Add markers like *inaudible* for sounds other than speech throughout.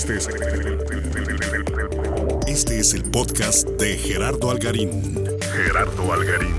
Este es, este el podcast de Gerardo Algarín. Gerardo Algarín.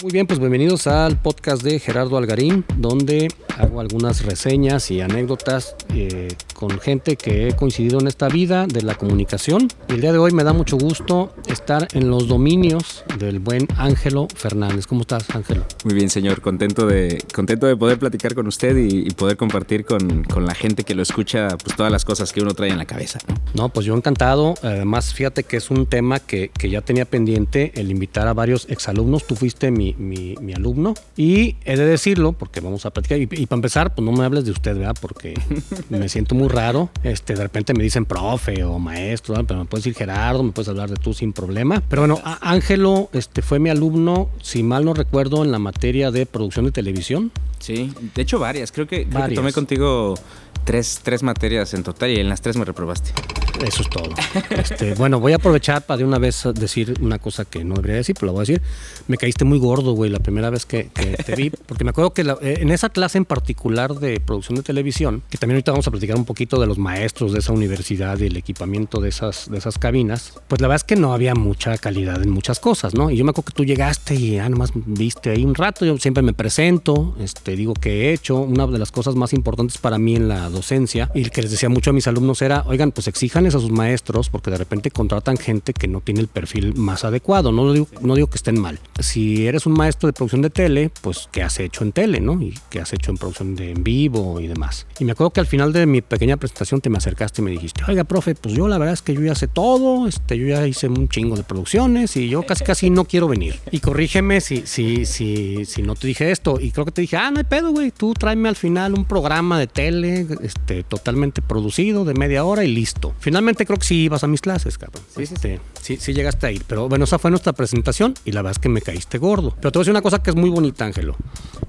Muy bien, pues bienvenidos al podcast de Gerardo Algarín, donde hago algunas reseñas y anécdotas eh, con gente que he coincidido en esta vida de la comunicación. Y el día de hoy me da mucho gusto estar en los dominios del buen Ángelo Fernández. ¿Cómo estás, Ángelo? Muy bien, señor. Contento de, contento de poder platicar con usted y, poder compartir con, con, la gente que lo escucha pues, todas las cosas que uno trae en la cabeza. No, pues yo encantado. Además, fíjate que es un tema que, que ya tenía pendiente el invitar a varios exalumnos. Tú fuiste mi, mi, mi alumno y he de decirlo porque vamos a platicar. Y, y para empezar, pues no me hables de usted, ¿verdad? Porque *laughs* me siento muy raro. Este, de repente me dicen profe o maestro, pero me puedes decir Gerardo, me puedes hablar de tú sin problema. Pero bueno, Ángelo este, fue mi alumno, si mal no recuerdo, en la materia de producción de televisión. Sí, de hecho varias. Creo que, creo que tomé contigo tres, tres materias en total y en las tres me reprobaste. Eso es todo. Este, bueno, voy a aprovechar para de una vez decir una cosa que no debería decir, pero la voy a decir. Me caíste muy gordo, güey, la primera vez que, te vi, *laughs* porque me acuerdo que eh, en esa clase en particular de producción de televisión, que también ahorita vamos a platicar un poquito de los maestros de esa universidad y el equipamiento de esas, de esas cabinas, pues la verdad es que no había mucha calidad en muchas cosas, ¿no? Y yo me acuerdo que tú llegaste y ya nomás viste ahí un rato, yo siempre me presento, este, digo que he hecho, una de las cosas más importantes para mí en la docencia y que les decía mucho a mis alumnos era, oigan, pues exijan a sus maestros porque de repente contratan gente que no tiene el perfil más adecuado. No digo, no digo que estén mal. Si eres un maestro de producción de tele, pues qué has hecho en tele, ¿no? Y qué has hecho en producción de en vivo y demás. Y me acuerdo que al final de mi pequeña presentación te me acercaste y me dijiste, oiga, profe, pues yo la verdad es que yo ya sé todo, este, yo ya hice un chingo de producciones y yo casi casi no quiero venir. Y corrígeme si, si, si, si no te dije esto. Y creo que te dije, ah, no hay pedo, güey, tú tráeme al final un programa de tele este, totalmente producido de media hora y listo. Finalmente creo que sí ibas a mis clases, cabrón. Sí, sí, sí. Sí, sí llegaste a ir. Pero bueno, esa fue nuestra presentación y la verdad es que me caíste gordo. Pero te voy a decir una cosa que es muy bonita, Ángelo,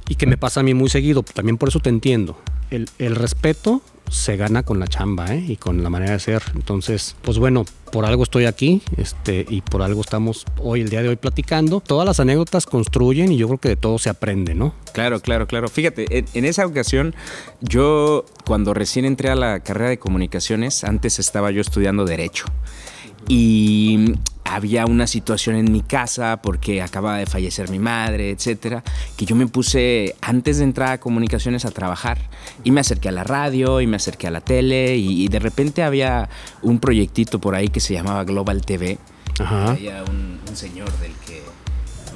y que me pasa a mí muy seguido. También por eso te entiendo. El, el respeto se gana con la chamba ¿eh? y con la manera de ser. Entonces, pues bueno, por algo estoy aquí este, y por algo estamos hoy, el día de hoy, platicando. Todas las anécdotas construyen y yo creo que de todo se aprende, ¿no? Claro, claro, claro. Fíjate, en, en esa ocasión, yo cuando recién entré a la carrera de comunicaciones, antes estaba yo estudiando Derecho. Y había una situación en mi casa porque acababa de fallecer mi madre, etcétera, que yo me puse antes de entrar a comunicaciones a trabajar y me acerqué a la radio y me acerqué a la tele y, y de repente había un proyectito por ahí que se llamaba Global TV. Ajá. Había un, un señor del que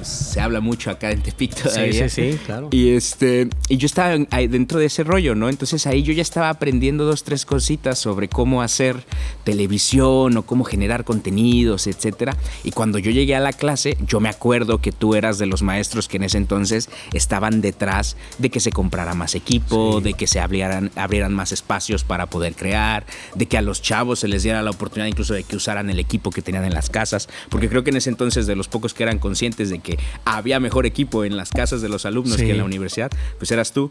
pues, se habla mucho acá en Tepic todavía. Sí, sí, sí, claro. Y, este, y yo estaba dentro de ese rollo, ¿no? Entonces ahí yo ya estaba aprendiendo dos, tres cositas sobre cómo hacer televisión o cómo generar contenidos, etcétera. Y cuando yo llegué a la clase, yo me acuerdo que tú eras de los maestros que en ese entonces estaban detrás de que se comprara más equipo, sí. de que se abrieran, abrieran más espacios para poder crear, de que a los chavos se les diera la oportunidad incluso de que usaran el equipo que tenían en las casas, porque creo que en ese entonces de los pocos que eran conscientes de que había mejor equipo en las casas de los alumnos sí. que en la universidad, pues eras tú.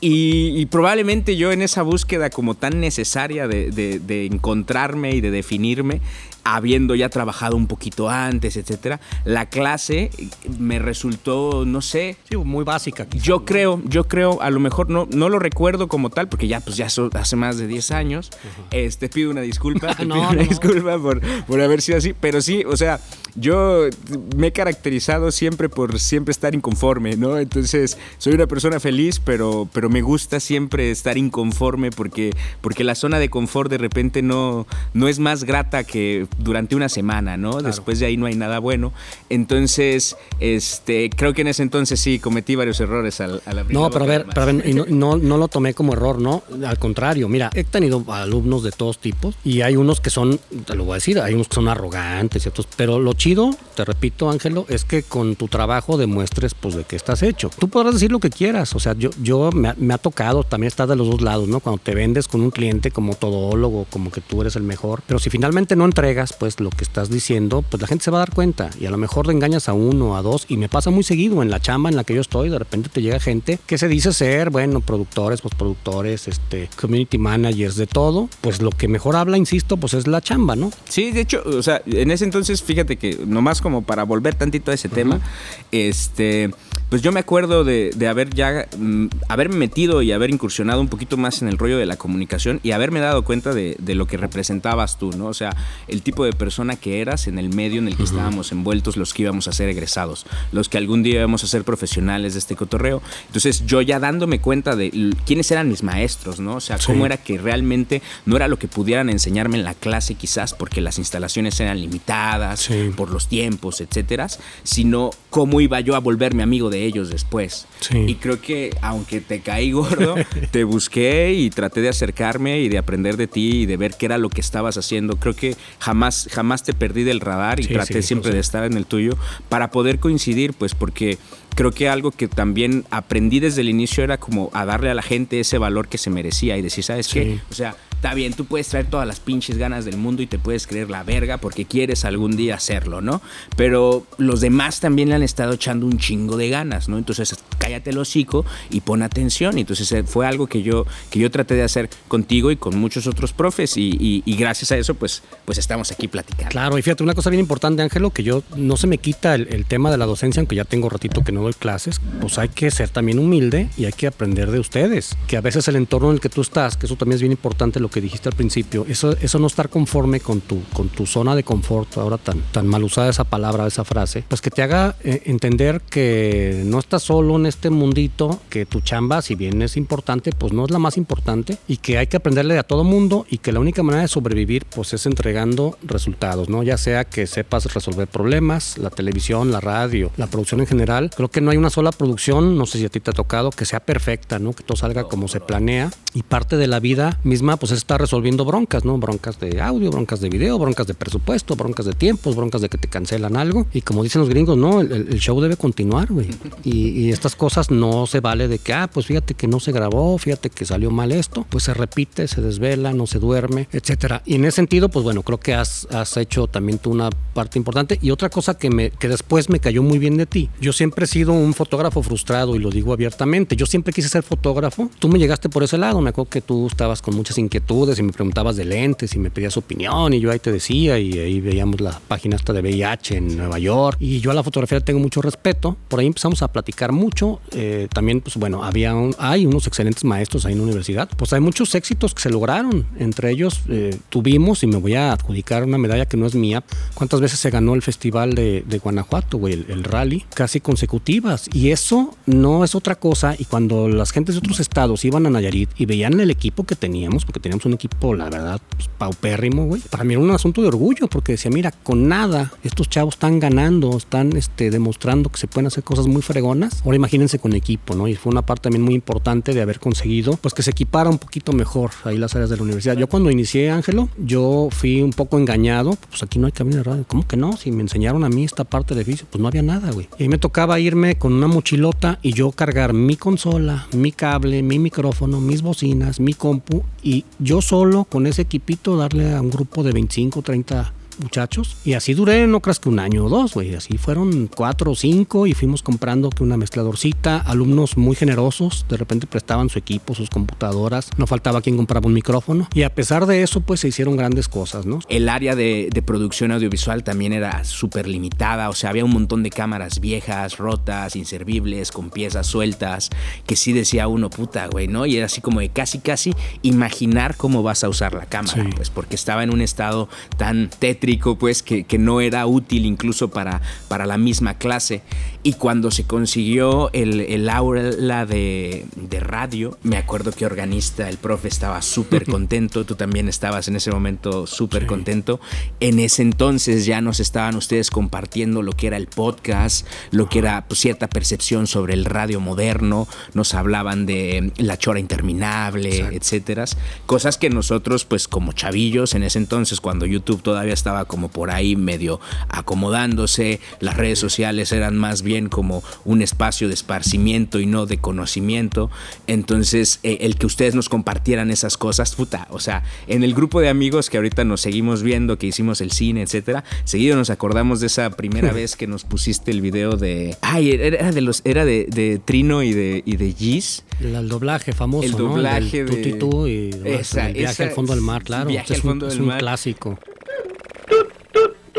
Y, y, probablemente yo en esa búsqueda como tan necesaria de, de, de encontrarme y de definirme, habiendo ya trabajado un poquito antes, etcétera, la clase me resultó, no sé, sí, muy básica. Quizá, yo ¿no? creo, yo creo, a lo mejor no, no lo recuerdo como tal, porque ya pues ya so, hace más de 10 años. Uh -huh. Este pido una disculpa, *laughs* te no, pido una no. disculpa por, por haber sido así, pero sí, o sea, yo me he caracterizado siempre por siempre estar inconforme, ¿no? Entonces, soy una persona feliz, pero, pero me gusta siempre estar inconforme porque, porque la zona de confort de repente no, no es más grata que durante una semana, ¿no? Claro. Después de ahí no hay nada bueno. Entonces, este, creo que en ese entonces sí cometí varios errores al, al abrir No, pero a ver, pero a ver y no, no, no, lo tomé como error, ¿no? Al contrario, mira, he tenido alumnos de todos tipos y hay unos que son, te lo voy a decir, hay unos que son arrogantes, ¿cierto? pero lo chido, te repito, Ángelo, es que con tu trabajo demuestres, pues, de qué estás hecho. Tú podrás decir lo que quieras, o sea, yo, yo me, me ha tocado también estar de los dos lados, ¿no? Cuando te vendes con un cliente como todólogo, como que tú eres el mejor, pero si finalmente no entregas, pues lo que estás diciendo, pues la gente se va a dar cuenta y a lo mejor le engañas a uno, a dos y me pasa muy seguido en la chamba en la que yo estoy, de repente te llega gente que se dice ser, bueno, productores, postproductores, este, community managers, de todo, pues lo que mejor habla, insisto, pues es la chamba, ¿no? Sí, de hecho, o sea, en ese entonces, fíjate que nomás como para volver tantito a ese tema, este, pues yo me acuerdo de, haber ya, mm, haberme metido y haber incursionado un poquito más en el rollo de la comunicación y haberme dado cuenta de, lo que representabas tú, ¿no? O sea, el tipo de persona que eras en el medio en el que estábamos envueltos los que íbamos a ser egresados, los que algún día íbamos a ser profesionales de este cotorreo. Entonces yo ya dándome cuenta de quiénes eran mis maestros, ¿no? O sea, cómo era que realmente no era lo que pudieran enseñarme en la clase quizás porque las instalaciones eran limitadas por los tiempos, etcétera, sino cómo iba yo a volverme amigo de ellos después. Y creo que aunque te caí gordo, *laughs* te busqué y traté de acercarme y de aprender de ti y de ver qué era lo que estabas haciendo. Creo que jamás, jamás te perdí del radar y traté siempre de estar en el tuyo para poder coincidir, pues porque creo que algo que también aprendí desde el inicio era como a darle a la gente ese valor que se merecía y decir, ¿sabes qué? O sea, está bien, tú puedes traer todas las pinches ganas del mundo y te puedes creer la verga porque quieres algún día hacerlo, ¿no? Pero los demás también le han estado echando un chingo de ganas, ¿no? Entonces cállate el hocico y pon atención. Entonces eh, fue algo que yo, que yo traté de hacer contigo y con muchos otros profes y, gracias a eso pues, pues estamos aquí platicando. Claro, y fíjate, una cosa bien importante, Ángelo, que yo no se me quita el, el tema de la docencia, aunque ya tengo ratito que no doy clases, pues hay que ser también humilde y hay que aprender de ustedes, que a veces el entorno en el que tú estás, que eso también es bien importante lo que dijiste al principio, eso, eso no estar conforme con tu, con tu zona de confort, ahora tan, tan mal usada esa palabra, esa frase, pues que te haga eh, entender que no estás solo en este mundito, que tu chamba, si bien es importante, pues no es la más importante y que hay que aprenderle a todo mundo y que la única manera de sobrevivir pues es entregando resultados, ¿no? Ya sea que sepas resolver problemas, la televisión, la radio, la producción en general, creo que no hay una sola producción, no sé si a ti te ha tocado, que sea perfecta, ¿no? Que todo salga como se planea y parte de la vida misma pues es estar resolviendo viendo broncas, ¿no? Broncas de audio, broncas de video, broncas de presupuesto, broncas de tiempos, broncas de que te cancelan algo. Y como dicen los gringos, no, el, show debe continuar, güey. Y, estas cosas no se vale de que, ah, pues fíjate que no se grabó, fíjate que salió mal esto, pues se repite, se desvela, no se duerme, etcétera. Y en ese sentido, pues bueno, creo que has, has hecho también tú una parte importante. Y otra cosa que, me, que después me cayó muy bien de ti. Yo siempre he sido un fotógrafo frustrado y lo digo abiertamente. Yo siempre quise ser fotógrafo. Tú me llegaste por ese lado. Me acuerdo que tú estabas con muchas inquietudes y me preguntabas de lentes y me pedías opinión y yo ahí te decía y ahí veíamos la página hasta de VIH en Nueva York y yo a la fotografía tengo mucho respeto. Por ahí empezamos a platicar mucho. Eh, también, pues bueno, había hay unos excelentes maestros ahí en la universidad. Pues hay muchos éxitos que se lograron. Entre ellos eh, tuvimos, y me voy a adjudicar una medalla que no es mía, ¿cuántas veces se ganó el festival de, Guanajuato, güey? El, el, rally, casi consecutivas. Y eso no es otra cosa. Y cuando las gentes de otros estados iban a Nayarit y veían el equipo que teníamos, porque teníamos un equipo la verdad, pues, paupérrimo, güey. Para mí era un asunto de orgullo, porque decía, mira, con nada, estos chavos están ganando, están este, demostrando que se pueden hacer cosas muy fregonas. Ahora imagínense con equipo, ¿no? Y fue una parte también muy importante de haber conseguido, pues que se equipara un poquito mejor ahí las áreas de la universidad. Yo cuando inicié, Ángelo, yo fui un poco engañado, pues aquí no hay cabina de radio. ¿Cómo que no? Si me enseñaron a mí esta parte de oficio, pues no había nada, güey. Y me tocaba irme con una mochilota y yo cargar mi consola, mi cable, mi micrófono, mis bocinas, mi compu y yo solo con ese equipito darle a un grupo de 25, 30 muchachos. Y así duré, no creas que un año o dos, güey. Así fueron cuatro o cinco y fuimos comprando que una mezcladorcita. Alumnos muy generosos, de repente prestaban su equipo, sus computadoras. No faltaba quien compraba un micrófono. Y a pesar de eso, pues se hicieron grandes cosas, ¿no? El área de, producción audiovisual también era súper limitada. O sea, había un montón de cámaras viejas, rotas, inservibles, con piezas sueltas, que sí decía uno, puta, güey, ¿no? Y era así como de casi, casi imaginar cómo vas a usar la cámara, pues porque estaba en un estado tan tétrico pues que, no era útil incluso para, para la misma clase. Y cuando se consiguió el, el aula de, de, radio, me acuerdo que organista, el profe estaba súper contento, tú también estabas en ese momento súper contento. En ese entonces ya nos estaban ustedes compartiendo lo que era el podcast, lo que era pues, cierta percepción sobre el radio moderno, nos hablaban de la chora interminable, etcétera. Cosas que nosotros, pues como chavillos en ese entonces, cuando YouTube todavía estaba estaba como por ahí medio acomodándose, las redes sociales eran más bien como un espacio de esparcimiento y no de conocimiento. Entonces, eh, el que ustedes nos compartieran esas cosas, puta, o sea, en el grupo de amigos que ahorita nos seguimos viendo, que hicimos el cine, etcétera, seguido nos acordamos de esa primera *laughs* vez que nos pusiste el video de. Ay, era de los, era de, Trino y de, y de Giz. El, doblaje famoso. El doblaje de. y el viaje al fondo del mar, claro. Viaje es, un, es un clásico.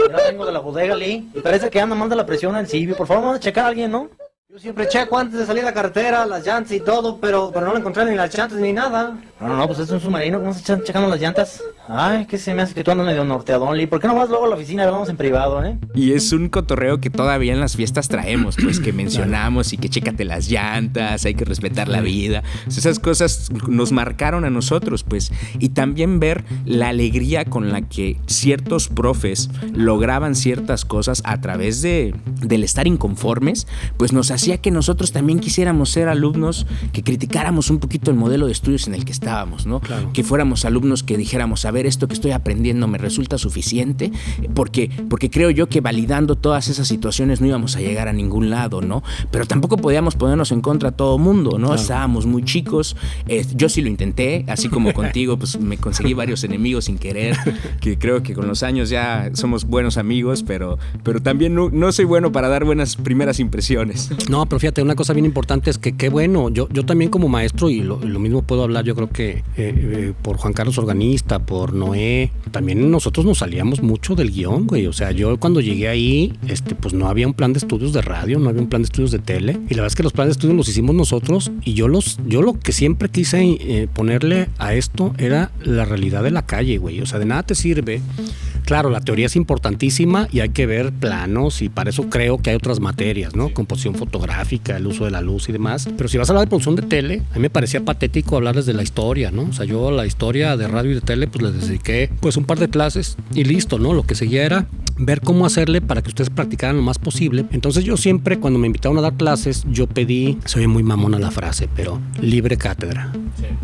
Ya vengo de la bodega, Lee. Y parece que anda manda la presión al Silvio. Por favor, vamos a checar a alguien, ¿no? Yo siempre checo antes de salir a la carretera, las llantas y todo, pero, pero no le encontré ni las llantas ni nada. No, no, no, pues es un submarino, ¿cómo se están checando las llantas? Ay, ¿qué se me hace que tú andas medio norteadón, Lee? ¿Por qué no vas luego a la oficina y hablamos en privado, eh? Y es un cotorreo que todavía en las fiestas traemos, pues que mencionamos y que chécate las llantas, hay que respetar la vida. Esas cosas nos marcaron a nosotros, pues. Y también ver la alegría con la que ciertos profes lograban ciertas cosas a través de, del estar inconformes, pues nos hacía que nosotros también quisiéramos ser alumnos que criticáramos un poquito el modelo de estudios en el que estábamos, ¿no? Que fuéramos alumnos que dijéramos, a ver, esto que estoy aprendiendo me resulta suficiente, porque, porque creo yo que validando todas esas situaciones no íbamos a llegar a ningún lado, ¿no? Pero tampoco podíamos ponernos en contra a todo mundo, ¿no? Estábamos muy chicos, eh, yo sí lo intenté, así como *laughs* contigo, pues me conseguí varios enemigos sin querer, que creo que con los años ya somos buenos amigos, pero, pero también no, no soy bueno para dar buenas primeras impresiones. No, pero fíjate, una cosa bien importante es que qué bueno, yo, yo también como maestro, y lo, mismo puedo hablar yo creo que eh, eh, por Juan Carlos Organista, por Noé, también nosotros nos salíamos mucho del guion, güey. O sea, yo cuando llegué ahí, este, pues no había un plan de estudios de radio, no había un plan de estudios de tele. Y la verdad es que los planes de estudios los hicimos nosotros. Y yo los, yo lo que siempre quise eh, ponerle a esto era la realidad de la calle, güey. O sea, de nada te sirve Claro, la teoría es importantísima y hay que ver planos y para eso creo que hay otras materias, ¿no? Composición fotográfica, el uso de la luz y demás. Pero si vas a hablar de producción de tele, a mí me parecía patético hablarles de la historia, ¿no? O sea, yo la historia de radio y de tele, pues dediqué pues un par de clases y listo, ¿no? Lo que seguía era ver cómo hacerle para que ustedes practicaran lo más posible. Entonces yo siempre cuando me invitaron a dar clases, yo pedí, soy muy mamona la frase, pero libre cátedra.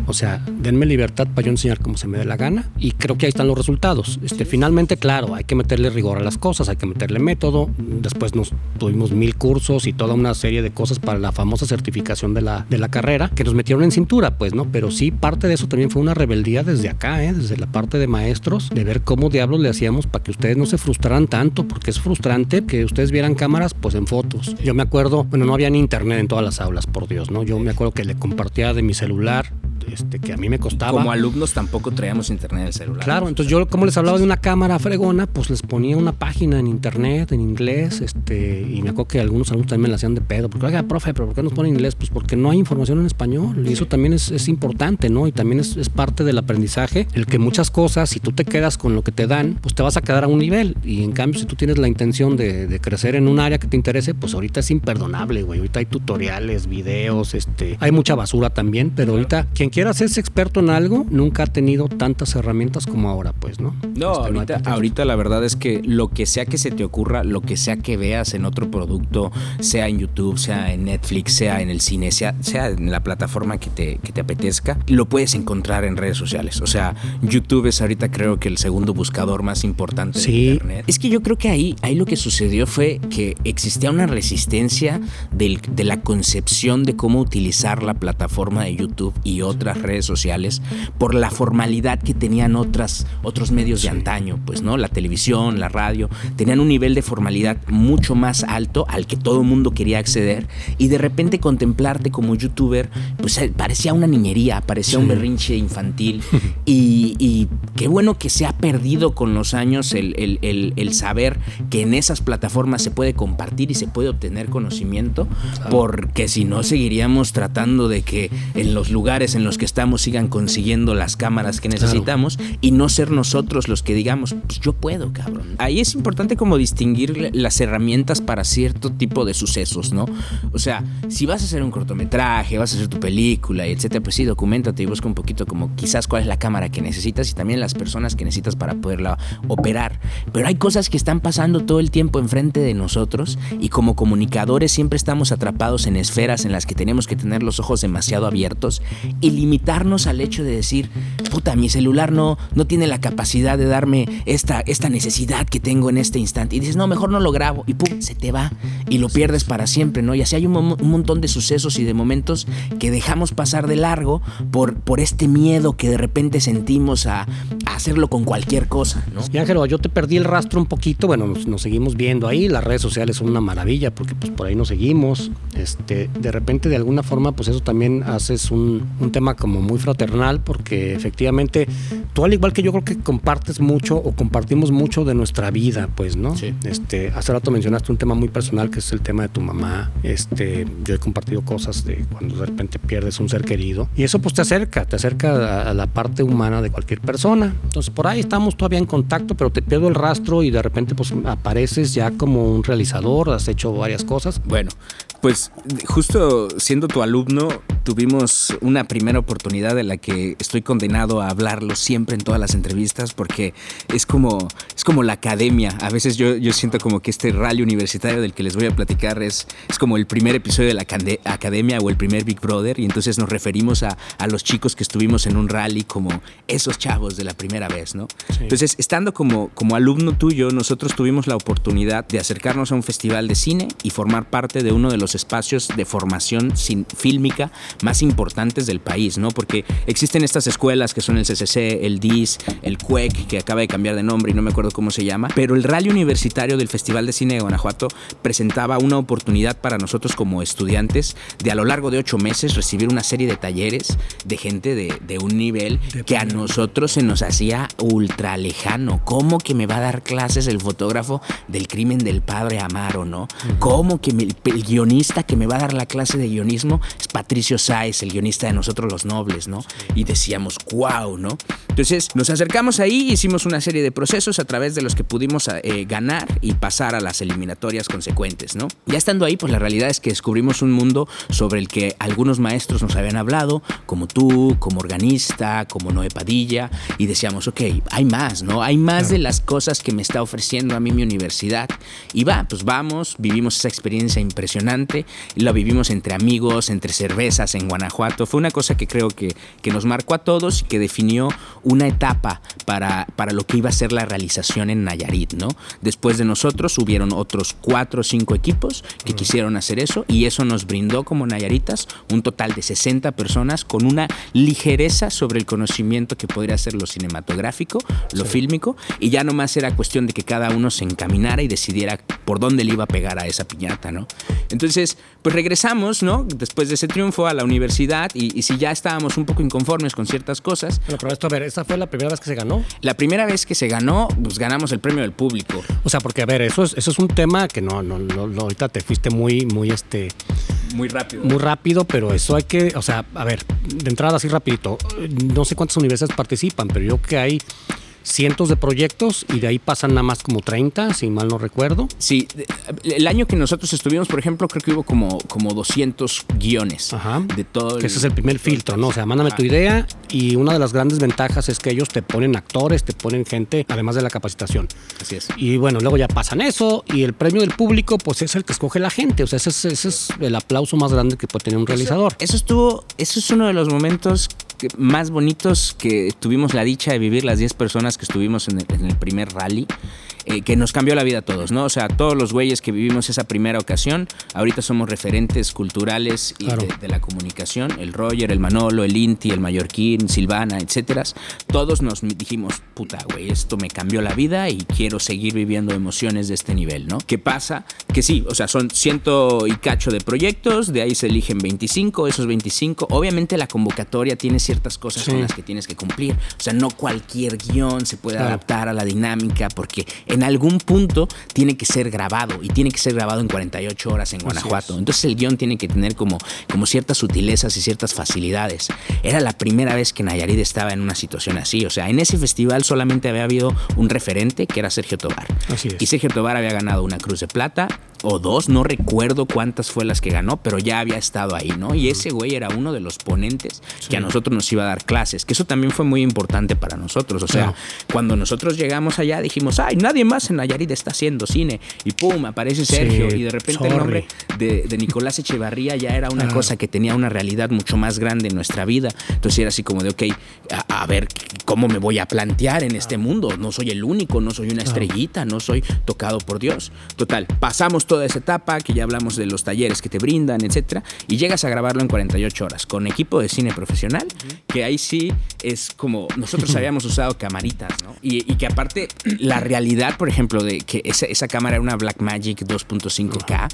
O sea, denme libertad para yo enseñar como se me dé la gana y creo que ahí están los resultados. Este, finalmente, claro, hay que meterle rigor a las cosas, hay que meterle método. Después nos tuvimos mil cursos y toda una serie de cosas para la famosa certificación de la, de la carrera que nos metieron en cintura, pues, ¿no? Pero sí, parte de eso también fue una rebeldía desde acá, ¿eh? desde la parte de maestros, de ver cómo diablos le hacíamos para que ustedes no se frustraran tanto, porque es frustrante que ustedes vieran cámaras, pues en fotos. Yo me acuerdo, bueno, no había ni internet en todas las aulas, por Dios, ¿no? Yo me acuerdo que le compartía de mi celular este, que a mí me costaba. Como alumnos tampoco traíamos internet en el celular. Claro, entonces yo como les hablaba de una cámara fregona, pues les ponía una página en internet, en inglés, este, y me acuerdo que algunos alumnos también me la hacían de pedo, porque, oiga, profe, ¿pero por qué nos pone en inglés? Pues porque no hay información en español, y eso también es, importante, ¿no? Y también es, parte del aprendizaje, el que muchas cosas, si tú te quedas con lo que te dan, pues te vas a quedar a un nivel, y en cambio si tú tienes la intención de, de crecer en un área que te interese, pues ahorita es imperdonable, güey, ahorita hay tutoriales, videos, este, hay mucha basura también, pero ahorita quien quiera hacerse experto en algo nunca ha tenido tantas herramientas como ahora, pues, ¿no? No, este, ahorita, ahorita la verdad es que lo que sea que se te ocurra, lo que sea que veas en otro producto, sea en YouTube, sea en Netflix, sea en el cine, sea, sea en la plataforma que te, que te apetezca, lo puedes encontrar en redes sociales. O sea, YouTube es ahorita creo que el segundo buscador más importante de Internet. Es que yo creo que ahí, ahí lo que sucedió fue que existía una resistencia del, de la concepción de cómo utilizar la plataforma de YouTube y otras redes sociales por la formalidad que tenían otras, otros medios de antaño, pues, ¿no? La televisión, la radio, tenían un nivel de formalidad mucho más alto al que todo el mundo quería acceder y de repente contemplarte como youtuber, pues eh, parecía una niñería, parecía un berrinche infantil *laughs* y, qué bueno que se ha perdido con los años el, el, saber que en esas plataformas se puede compartir y se puede obtener conocimiento, porque si no seguiríamos tratando de que en los lugares en los que estamos sigan consiguiendo las cámaras que necesitamos y no ser nosotros los que digamos, pues yo puedo, cabrón. Ahí es importante como distinguir las herramientas para cierto tipo de sucesos, ¿no? O sea, si vas a hacer un cortometraje, vas a hacer tu película, etcétera, pues sí, documentate y busca un poquito como quizás cuál es la cámara que necesitas y también las personas que necesitas para poderla operar. Pero hay cosas que están pasando todo el tiempo enfrente de nosotros y como comunicadores siempre estamos atrapados en esferas en las que tenemos que tener los ojos demasiado abiertos y limitarnos al hecho de decir, puta, mi celular no, no tiene la capacidad de darme esta, esta necesidad que tengo en este instante. Y dices, no, mejor no lo grabo. Y pum, se te va y lo pierdes para siempre, ¿no? Y así hay un, un montón de sucesos y de momentos que dejamos pasar de largo por, por este miedo que de repente sentimos a, hacerlo con cualquier cosa, ¿no? Y Ángelo, yo te perdí el rastro un poquito, bueno, nos, nos, seguimos viendo ahí, las redes sociales son una maravilla porque pues por ahí nos seguimos, este, de repente de alguna forma pues eso también haces un, un tema como muy fraternal porque efectivamente tú al igual que yo creo que compartes mucho o compartimos mucho de nuestra vida, pues, ¿no? Sí. Este, hace rato mencionaste un tema muy personal que es el tema de tu mamá, este, yo he compartido cosas de cuando de repente pierdes un ser querido y eso pues te acerca, te acerca a, a la parte humana de cualquier persona, entonces por ahí estamos todavía en contacto, pero te pierdo el rastro y de repente pues apareces ya como un realizador, has hecho varias cosas. Bueno, pues justo siendo tu alumno tuvimos una primera oportunidad de la que estoy condenado a hablarlo siempre en todas las entrevistas porque es como, es como la academia. A veces yo, yo siento como que este rally universitario del que les voy a platicar es, es como el primer episodio de la academia o el primer Big Brother y entonces nos referimos a, a los chicos que estuvimos en un rally como esos chavos de la primera vez, ¿no? Sí. Entonces, estando como, como alumno tuyo, nosotros tuvimos la oportunidad de acercarnos a un festival de cine y formar parte de uno de los espacios de formación sin, fílmica más importantes del país, ¿no? Porque existen estas escuelas que son el CCC, el DIS, el CUEC, que acaba de cambiar de nombre y no me acuerdo cómo se llama, pero el rally universitario del Festival de Cine de Guanajuato presentaba una oportunidad para nosotros como estudiantes de a lo largo de ocho meses recibir una serie de talleres de gente de, de un nivel de que a nosotros se nos hacía ultra lejano. ¿Cómo que me va a dar clases el fotógrafo del crimen del padre Amaro, no? ¿Cómo que me, el guionista que me va a dar la clase de guionismo es Patricio Sáez, el guionista de Nosotros los Nobles, ¿no? Y decíamos, wow, ¿no? Entonces nos acercamos ahí, hicimos una serie de procesos a través de los que pudimos eh, ganar y pasar a las eliminatorias consecuentes, ¿no? Ya estando ahí, pues la realidad es que descubrimos un mundo sobre el que algunos maestros nos habían hablado, como tú, como organista, como Noé Padilla, y decíamos, ok, hay más, ¿no? Hay más de las cosas que me está ofreciendo a mí mi universidad. Y va, pues vamos, vivimos esa experiencia impresionante, la vivimos entre amigos, entre cervezas en Guanajuato. Fue una cosa que creo que, que nos marcó a todos y que definió una etapa para, para lo que iba a ser la realización en Nayarit, ¿no? Después de nosotros hubieron otros cuatro o cinco equipos que quisieron hacer eso y eso nos brindó como Nayaritas un total de 60 personas con una ligereza sobre el conocimiento que podría ser lo cinematográfico, lo sí. fílmico y ya nomás era cuestión de que cada uno se encaminara y decidiera por dónde le iba a pegar a esa piñata, ¿no? Entonces, pues regresamos, ¿no? Después de ese triunfo a la universidad y, y si ya estábamos un poco inconformes con ciertas cosas. Pero, pero esto, a ver, ¿esta fue la primera vez que se ganó? La primera vez que se ganó, pues ganamos el premio del público. O sea, porque a ver, eso es, eso es un tema que no, no, no, no ahorita te fuiste muy, muy este. Muy rápido. Muy rápido, pero eso hay que, o sea, a ver, de entrada así rapidito, no sé cuántas universidades participan, pero yo que hay cientos de proyectos y de ahí pasan nada más como 30, si mal no recuerdo. Sí, el año que nosotros estuvimos, por ejemplo, creo que hubo como, como 200 guiones Ajá. de todo. Que ese es el primer filtro, ¿no? O sea, mándame Ajá. tu idea y una de las grandes ventajas es que ellos te ponen actores, te ponen gente, además de la capacitación. Así es. Y bueno, luego ya pasan eso y el premio del público, pues es el que escoge la gente. O sea, ese es, ese es el aplauso más grande que puede tener un realizador. Eso estuvo, eso es uno de los momentos más bonitos que tuvimos la dicha de vivir las 10 personas que estuvimos en el, en el primer rally. Eh, que nos cambió la vida a todos, ¿no? O sea, todos los güeyes que vivimos esa primera ocasión, ahorita somos referentes culturales y claro. de, de, la comunicación, el Roger, el Manolo, el Inti, el Mallorquín, Silvana, etcétera. Todos nos dijimos, puta, güey, esto me cambió la vida y quiero seguir viviendo emociones de este nivel, ¿no? ¿Qué pasa? Que sí, o sea, son ciento y cacho de proyectos, de ahí se eligen 25, esos 25, obviamente la convocatoria tiene ciertas cosas sí. con las que tienes que cumplir, o sea, no cualquier guion se puede claro. adaptar a la dinámica porque en algún punto tiene que ser grabado y tiene que ser grabado en 48 horas en Guanajuato. Entonces el guion tiene que tener como, como ciertas sutilezas y ciertas facilidades. Era la primera vez que Nayarit estaba en una situación así. O sea, en ese festival solamente había habido un referente que era Sergio Tobar. Así es. Y Sergio Tobar había ganado una Cruz de Plata o dos, no recuerdo cuántas fue las que ganó, pero ya había estado ahí, ¿no? Y ese güey era uno de los ponentes que a nosotros nos iba a dar clases, que eso también fue muy importante para nosotros. O sea, Claro. cuando nosotros llegamos allá dijimos, ay, nadie más en Nayarit está haciendo cine. Y pum, aparece Sergio. Sí, y de repente el nombre de, de Nicolás Echevarría ya era una Claro. cosa que tenía una realidad mucho más grande en nuestra vida. Entonces era así como de, ok, a, a ver, ¿cómo me voy a plantear en este mundo? No soy el único, no soy una estrellita, no soy tocado por Dios. Total, pasamos toda esa etapa, que ya hablamos de los talleres que te brindan, etcétera, y llegas a grabarlo en 48 horas con equipo de cine profesional, que ahí sí es como nosotros *clears throat* habíamos usado camaritas, ¿no? Y, y que aparte la realidad, por ejemplo, de que esa, esa cámara era una Blackmagic 2.5K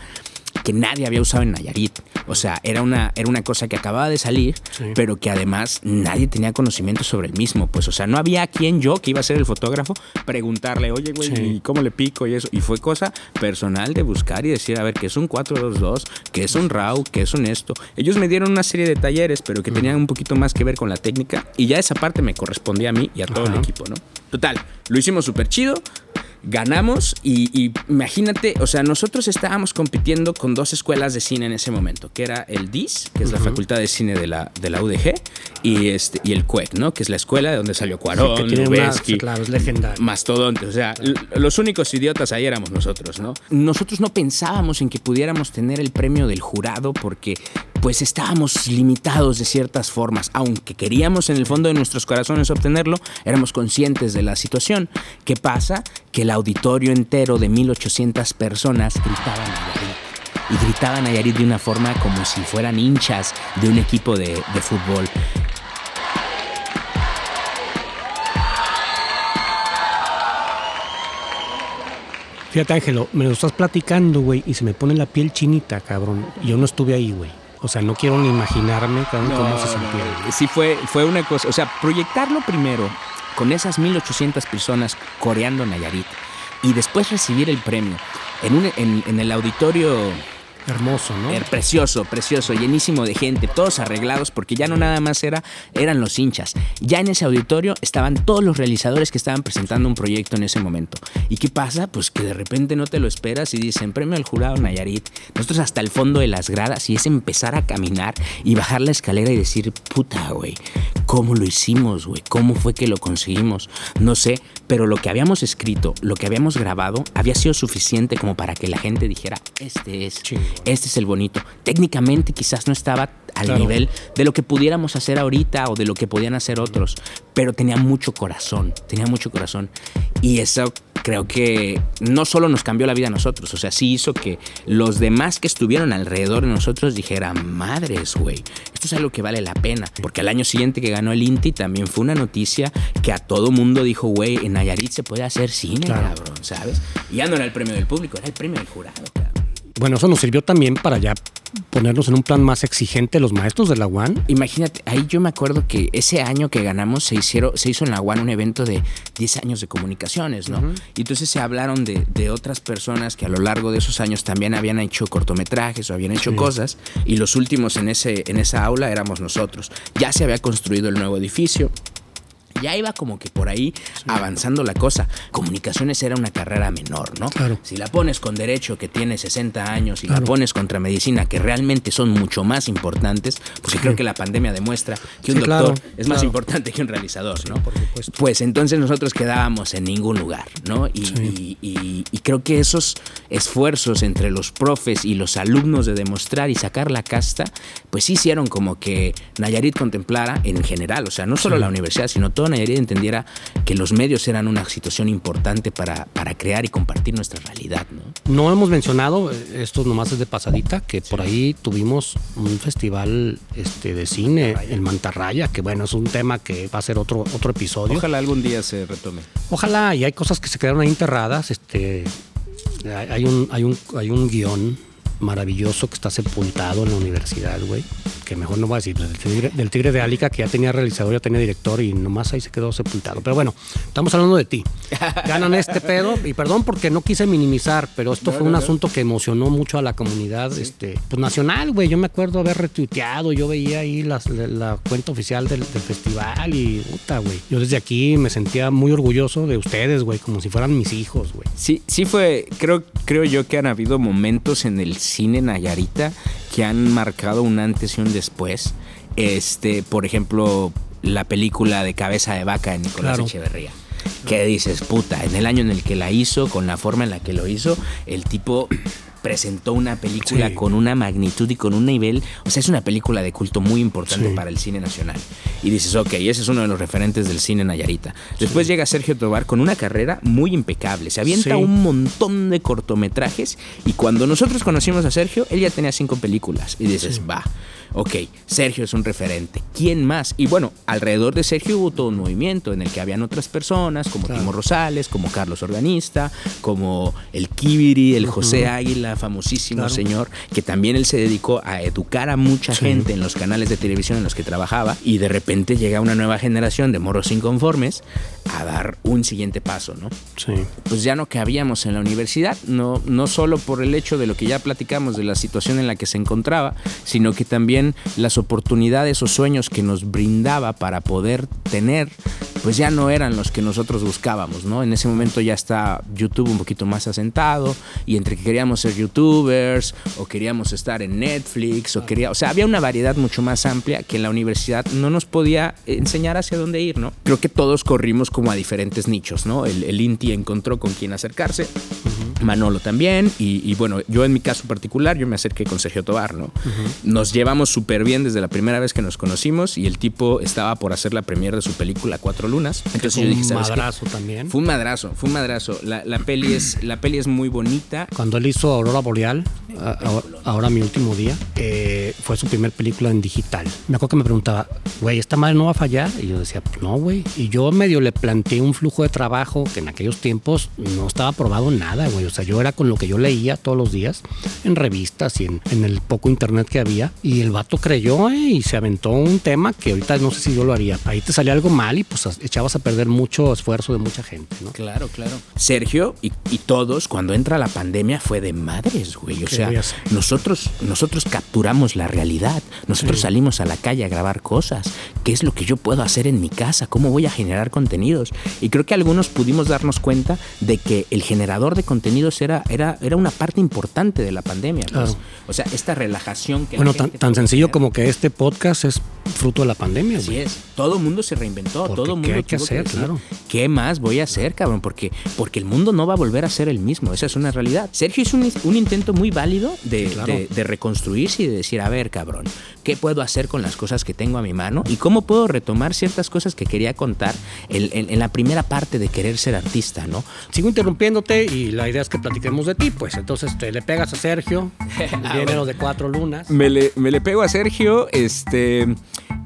que nadie había usado en Nayarit. O sea, era una, era una cosa que acababa de salir, Sí. pero que además nadie tenía conocimiento sobre el mismo. Pues, o sea, no había quien yo, que iba a ser el fotógrafo, preguntarle, oye, güey, Sí. ¿y ¿cómo le pico? Y eso. Y fue cosa personal de buscar y decir, a ver, ¿qué es un 422? ¿Qué es un RAW? ¿Qué es un esto? Ellos me dieron una serie de talleres, pero que tenían un poquito más que ver con la técnica. Y ya esa parte me correspondía a mí y a todo el equipo, ¿no? Total, lo hicimos súper chido ganamos y, y imagínate, o sea, nosotros estábamos compitiendo con dos escuelas de cine en ese momento, que era el DIS, que es la Facultad de Cine de la, de la UDG, y, este, y el CUEC, ¿no? Que es la escuela de donde salió Cuarón, que tiene una, Lubezki, claro, es legendario. Mastodonte, o sea, los únicos idiotas ahí éramos nosotros, ¿no? Nosotros no pensábamos en que pudiéramos tener el premio del jurado porque pues estábamos limitados de ciertas formas, aunque queríamos en el fondo de nuestros corazones obtenerlo, éramos conscientes de la situación. ¿Qué pasa? Que el auditorio entero de 1800 personas gritaban Nayarit. Y gritaban Nayarit de una forma como si fueran hinchas de un equipo de, de fútbol. Fíjate, Ángelo, me lo estás platicando, güey, y se me pone la piel chinita, cabrón. Yo no estuve ahí, güey. O sea, no quiero ni imaginarme cabrón, cómo se sentía. güey. Sí, fue, fue una cosa. O sea, proyectarlo primero con esas 1800 personas coreando Nayarit y después recibir el premio en, un, en, en el auditorio Hermoso, ¿no? Precioso, precioso, llenísimo de gente, todos arreglados, porque ya no nada más era, eran los hinchas. Ya en ese auditorio estaban todos los realizadores que estaban presentando un proyecto en ese momento. ¿Y qué pasa? Pues que de repente no te lo esperas y dicen, premio al jurado Nayarit. Nosotros hasta el fondo de las gradas y es empezar a caminar y bajar la escalera y decir, puta, güey, ¿cómo lo hicimos, güey? ¿Cómo fue que lo conseguimos? No sé, pero lo que habíamos escrito, lo que habíamos grabado, había sido suficiente como para que la gente dijera, este es, este es el bonito. Técnicamente quizás no estaba al Claro. nivel de lo que pudiéramos hacer ahorita o de lo que podían hacer otros, pero tenía mucho corazón, tenía mucho corazón. Y eso creo que no solo nos cambió la vida a nosotros, o sea, sí hizo que los demás que estuvieron alrededor de nosotros dijeran, madres, güey, esto es algo que vale la pena. Porque al año siguiente que ganó el Inti también fue una noticia que a todo mundo dijo, güey, en Nayarit se puede hacer cine, Claro. cabrón, ¿sabes? Y ya no era el premio del público, era el premio del jurado, cabrón. Bueno, eso nos sirvió también para ya ponernos en un plan más exigente los maestros de la UAN. Imagínate, ahí yo me acuerdo que ese año que ganamos se, hicieron, se hizo en la UAN un evento de 10 años de comunicaciones, ¿no? Y entonces se hablaron de, de otras personas que a lo largo de esos años también habían hecho cortometrajes o habían hecho cosas, y los últimos en, ese, en esa aula éramos nosotros. Ya se había construido el nuevo edificio. Ya iba como que por ahí avanzando la cosa. Comunicaciones era una carrera menor, ¿no? Claro. Si la pones con derecho que tiene 60 años y Claro. la pones contra medicina que realmente son mucho más importantes, porque creo que la pandemia demuestra que un Sí, doctor claro, es más importante que un realizador, ¿no? por supuesto. Pues entonces nosotros quedábamos en ningún lugar, ¿no? Y, Sí. y- y- y creo que esos esfuerzos entre los profes y los alumnos de demostrar y sacar la casta, pues hicieron como que Nayarit contemplara en general, o sea, no solo la universidad, sino todo Nayarit entendiera que los medios eran una situación importante para, para crear y compartir nuestra realidad, ¿no? No hemos mencionado, eh, esto nomás es de pasadita, que por ahí tuvimos un festival este, de cine, el Mantarraya, que bueno, es un tema que va a ser otro, otro episodio. Ojalá algún día se retome. Ojalá, y hay cosas que se quedaron ahí enterradas. Este, hay un, hay un, hay un guion maravilloso que está sepultado en la universidad, güey, que mejor no voy a decir, del tigre, del tigre de Álica, que ya tenía realizador, ya tenía director y nomás ahí se quedó sepultado. Pero bueno, estamos hablando de ti. Ganan este pedo, y perdón porque no quise minimizar, pero esto fue un asunto que emocionó mucho a la comunidad este, pues, nacional, güey. Yo me acuerdo haber retuiteado, yo veía ahí las- la, la cuenta oficial del, del festival y puta, güey. Yo desde aquí me sentía muy orgulloso de ustedes, güey, como si fueran mis hijos, güey. Sí, sí fue, creo, creo yo que han habido momentos en el cine Nayarita que han marcado un antes y un después. Este, por ejemplo, la película de Cabeza de Vaca de Nicolás Claro. Echeverría. Que dices, puta, en el año en el que la hizo, con la forma en la que lo hizo, el tipo presentó una película Sí. con una magnitud y con un nivel, o sea, es una película de culto muy importante Sí. para el cine nacional. Y dices, ok, ese es uno de los referentes del cine Nayarita. Después llega Sergio Tobar con una carrera muy impecable. Se avienta un montón de cortometrajes y cuando nosotros conocimos a Sergio, él ya tenía cinco películas. Y dices, va, ok, Sergio es un referente. ¿Quién más? Y bueno, alrededor de Sergio hubo todo un movimiento en el que habían otras personas, como Claro. Timo Rosales, como Carlos Organista, como el Kibiri, el José Águila, famosísimo Claro. señor, que también él se dedicó a educar a mucha Sí. gente en los canales de televisión en los que trabajaba y de repente llega una nueva generación de morros inconformes a dar un siguiente paso, ¿no? Sí. Pues ya no cabíamos en la universidad, no, no solo por el hecho de lo que ya platicamos de la situación en la que se encontraba, sino que también las oportunidades o sueños que nos brindaba para poder tener, pues ya no eran los que nosotros buscábamos, ¿no? En ese momento ya está YouTube un poquito más asentado y entre que queríamos ser youtubers o queríamos estar en Netflix o quería, o sea, había una variedad mucho más amplia que en la universidad no nos podía enseñar hacia dónde ir, ¿no? Creo que todos corrimos como a diferentes nichos, ¿no? El, Inti encontró con quién acercarse. Manolo también, y, y bueno, yo en mi caso particular, yo me acerqué con Sergio Tobar, ¿no? Nos llevamos súper bien desde la primera vez que nos conocimos y el tipo estaba por hacer la premiere de su película Cuatro Lunas. Entonces Fue yo un dije, ¿sabes qué? madrazo también. Fue un madrazo, fue un madrazo. La, la peli, es, la peli es muy bonita. Cuando él hizo Aurora Boreal, ahora mi último día, eh, fue su primer película en digital. Me acuerdo que me preguntaba, güey, ¿esta madre no va a fallar? Y yo decía, pues no, güey. Y yo medio le planteé un flujo de trabajo que en aquellos tiempos no estaba probado nada, güey. O sea, yo era con lo que yo leía todos los días en revistas y en, en el poco internet que había. Y el vato creyó, eh, y se aventó un tema que ahorita no sé si yo lo haría. Ahí te salía algo mal y pues echabas a perder mucho esfuerzo de mucha gente, ¿no? Claro, claro. Sergio y, y todos, cuando entra la pandemia, fue de madres, güey. O ¿Qué sea, nosotros, nosotros capturamos la realidad. Nosotros salimos a la calle a grabar cosas. ¿Qué es lo que yo puedo hacer en mi casa? ¿Cómo voy a generar contenidos? Y creo que algunos pudimos darnos cuenta de que el generador de era, era, era una parte importante de la pandemia. pues. Claro. O sea, esta relajación que la Bueno, tan, gente tan puede sencillo como que este podcast es fruto de la pandemia, Así es. Todo el mundo se reinventó. Porque todo el ¿qué mundo hay que hacer? decir, Claro. ¿Qué más voy a hacer, cabrón? Porque, porque el mundo no va a volver a ser el mismo. Esa es una realidad. Sergio hizo un, un intento muy válido de, Sí, claro. de- de reconstruirse y de decir, a ver, cabrón, ¿qué puedo hacer con las cosas que tengo a mi mano? ¿Y cómo puedo retomar ciertas cosas que quería contar en, en- en la primera parte de querer ser artista, ¿no? Sigo interrumpiéndote y la idea es que platiquemos de ti, pues. Entonces te le pegas a Sergio, *laughs* viene lo de cuatro lunas. Me le, me le pego a Sergio, este,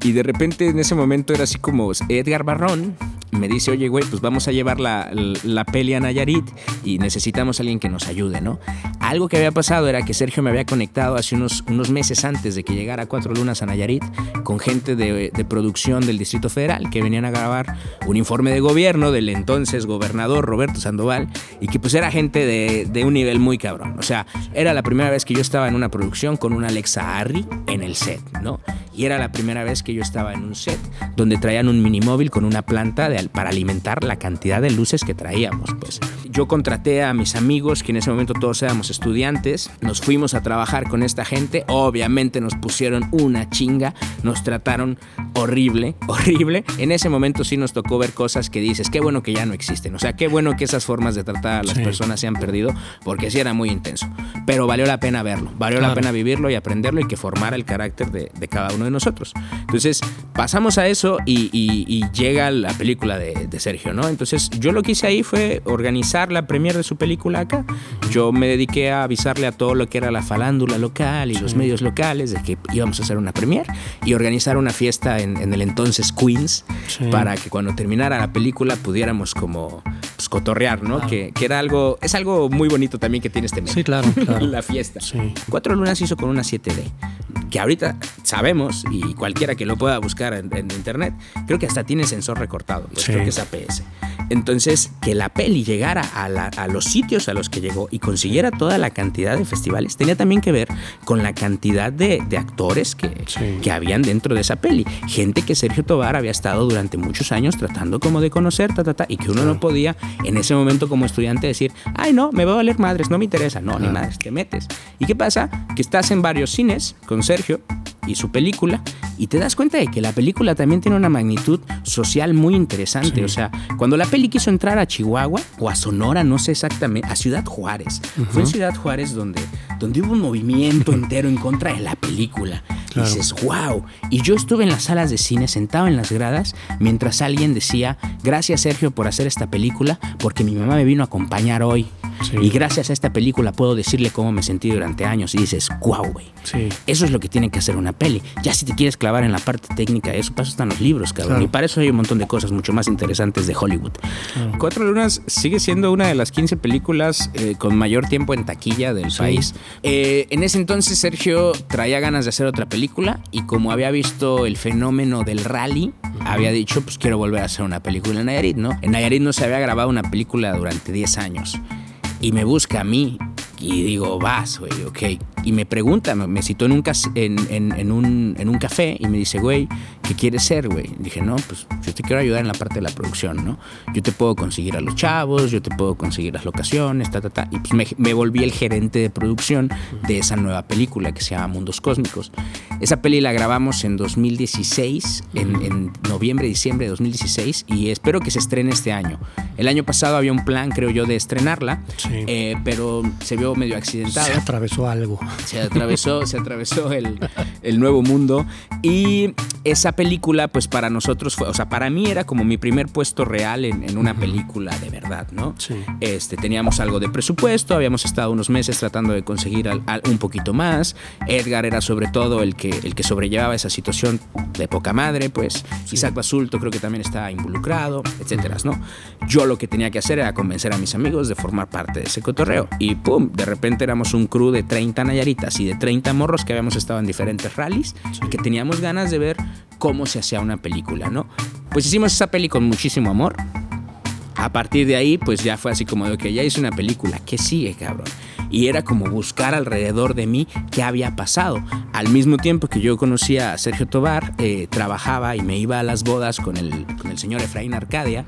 y de repente en ese momento era así como Edgar Barrón me dice, oye, güey, pues vamos a llevar la, la peli a Nayarit y necesitamos alguien que nos ayude, ¿no? Algo que había pasado era que Sergio me había conectado hace unos, unos meses antes de que llegara Cuatro Lunas a Nayarit con gente de, de producción del Distrito Federal que venían a grabar un informe de gobierno del entonces gobernador Roberto Sandoval y que pues era gente de, de un nivel muy cabrón. O sea, era la primera vez que yo estaba en una producción con una Alexa Harry en el set, ¿no? Y era la primera vez que yo estaba en un set donde traían un minimóvil con una planta de, para alimentar la cantidad de luces que traíamos, pues. Yo contraté a mis amigos, que en ese momento todos éramos estudiantes, nos fuimos a trabajar con esta gente, obviamente nos pusieron una chinga, nos trataron horrible, horrible. En ese momento sí nos tocó ver cosas que dices, qué bueno que ya no existen, o sea, qué bueno que esas formas de tratar a las Sí. personas se han perdido, porque sí era muy intenso. Pero valió la pena verlo, valió la pena vivirlo y aprenderlo y que formara el carácter de, de cada uno de nosotros. Entonces, pasamos a eso y, y- y llega la película de, de Sergio, ¿no? Entonces, yo lo que hice ahí fue organizar la premiere de su película acá. Yo me dediqué a avisarle a todo lo que era la falándula local y los medios locales de que íbamos a hacer una premiere y organizar una fiesta en, en el entonces Queens Sí. para que cuando terminara la película pudiéramos como pues, cotorrear, ¿no? Que, que era algo, es algo muy bonito también que tiene este medio. Sí, claro, *laughs* claro. la fiesta. Sí. Cuatro Lunas hizo con una 7D, que ahorita sabemos, y cualquiera que lo pueda buscar en, en internet, creo que hasta tiene sensor recortado, Sí. creo que es APS. Entonces, que la peli llegara a, la- a los sitios a los que llegó y consiguiera toda la cantidad de festivales, tenía también que ver con la cantidad de, de actores que, Sí. que habían dentro de esa peli. Gente que Sergio Tobar había estado durante muchos años tratando como de conocer, ta, ta, ta, y que uno no podía en ese momento como estudiante decir, ay no, me va a valer madres, no me interesa. No, ni madres, te metes. ¿Y qué pasa? Que estás en varios cines con Sergio y su película y te das cuenta de que la película también tiene una magnitud social muy interesante. O sea, cuando la peli quiso entrar a Chihuahua o a Sonora, no sé exactamente, a Ciudad Juárez. Fue en Ciudad Juárez donde, donde hubo un movimiento *laughs* entero en contra de la película. Claro. Y dices, wow. Y yo estuve en las salas de cine sentado en las gradas mientras alguien decía, gracias Sergio por hacer esta película, porque mi mamá me vino a acompañar hoy. Sí. Y gracias a esta película puedo decirle cómo me sentí durante años. Y dices, wow, güey. Sí. Eso es lo que tiene que hacer una peli. Ya si te quieres clavar en la parte técnica, eso eso están los libros, cabrón. Claro. Y para eso hay un montón de cosas mucho más interesantes de Hollywood. Cuatro Lunas sigue siendo una de las 15 películas eh, con mayor tiempo en taquilla del país. Eh, en ese entonces Sergio traía ganas de hacer otra película y como había visto el fenómeno del rally, había dicho, pues quiero volver a hacer una película en Nayarit, ¿no? En Nayarit no se había grabado una película durante 10 años y me busca a mí y digo, vas, güey, ok. Y me pregunta, me, citó en un, en, en- en un, en un café y me dice, güey, ¿qué quieres ser, güey? Dije, no, pues yo te quiero ayudar en la parte de la producción, ¿no? Yo te puedo conseguir a los chavos, yo te puedo conseguir las locaciones, ta, ta, ta. Y pues me, me volví el gerente de producción de esa nueva película que se llama Mundos Cósmicos. Esa peli la grabamos en 2016, en, en noviembre, diciembre de 2016, y espero que se estrene este año. El año pasado había un plan, creo yo, de estrenarla, Sí. eh, pero se vio medio accidentado. Se atravesó algo. Se atravesó, se atravesó el, el nuevo mundo. Y esa película, pues para nosotros fue, o sea, para mí era como mi primer puesto real en, en una película de verdad, ¿no? Sí. Este, teníamos algo de presupuesto, habíamos estado unos meses tratando de conseguir al- al- un poquito más. Edgar era sobre todo el que, el que sobrellevaba esa situación de poca madre, pues. Isaac Basulto creo que también estaba involucrado, etcétera, ¿no? Yo lo que tenía que hacer era convencer a mis amigos de formar parte de ese cotorreo. Y pum, de repente éramos un crew de 30 nayaritas y de 30 morros que habíamos estado en diferentes rallies y que teníamos ganas de ver cómo se hacía una película, ¿no? Pues hicimos esa peli con muchísimo amor. A partir de ahí, pues ya fue así como de que ya hice una película, ¿qué sigue, cabrón? Y era como buscar alrededor de mí qué había pasado. Al mismo tiempo que yo conocía a Sergio Tobar, eh, trabajaba y me iba a las bodas con el, con el señor Efraín Arcadia.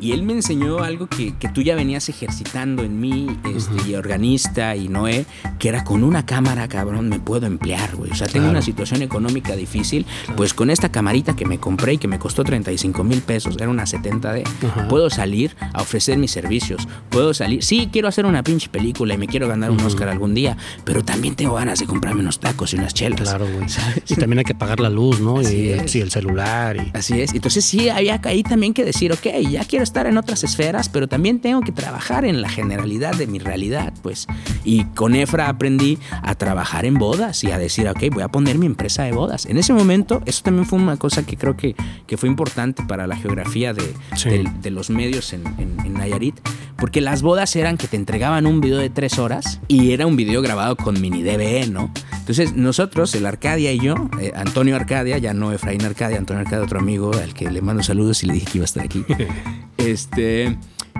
Y él me enseñó algo que, que tú ya venías ejercitando en mí, este, y organista y Noé, que era con una cámara, cabrón, me puedo emplear, güey. O sea, tengo una situación económica difícil, pues con esta camarita que me compré y que me costó 35 mil pesos, era una 70D, Ajá. puedo salir a ofrecer mis servicios, puedo salir, sí, quiero hacer una pinche película y me quiero ganar un Oscar algún día, pero también tengo ganas de comprarme unos tacos y unas chelas. Claro, güey. Y también hay que pagar la luz, ¿no? Así y es. sí, el celular. Y... Así es. Entonces sí, había ahí también que decir, ok, ya quiero estar en otras esferas, pero también tengo que trabajar en la generalidad de mi realidad, pues. Y con Efra aprendí a trabajar en bodas y a decir, ok, voy a poner mi empresa de bodas. En ese momento, eso también fue una cosa que creo que, que fue importante para la geografía de, Sí. del- de los medios en, en- en Nayarit, porque las bodas eran que te entregaban un video de tres horas y era un video grabado con mini DVE, ¿no? Entonces nosotros, el Arcadia y yo, eh, Antonio Arcadia, ya no Efraín Arcadia, Antonio Arcadia, otro amigo al que le mando saludos y le dije que iba a estar aquí, *laughs* este...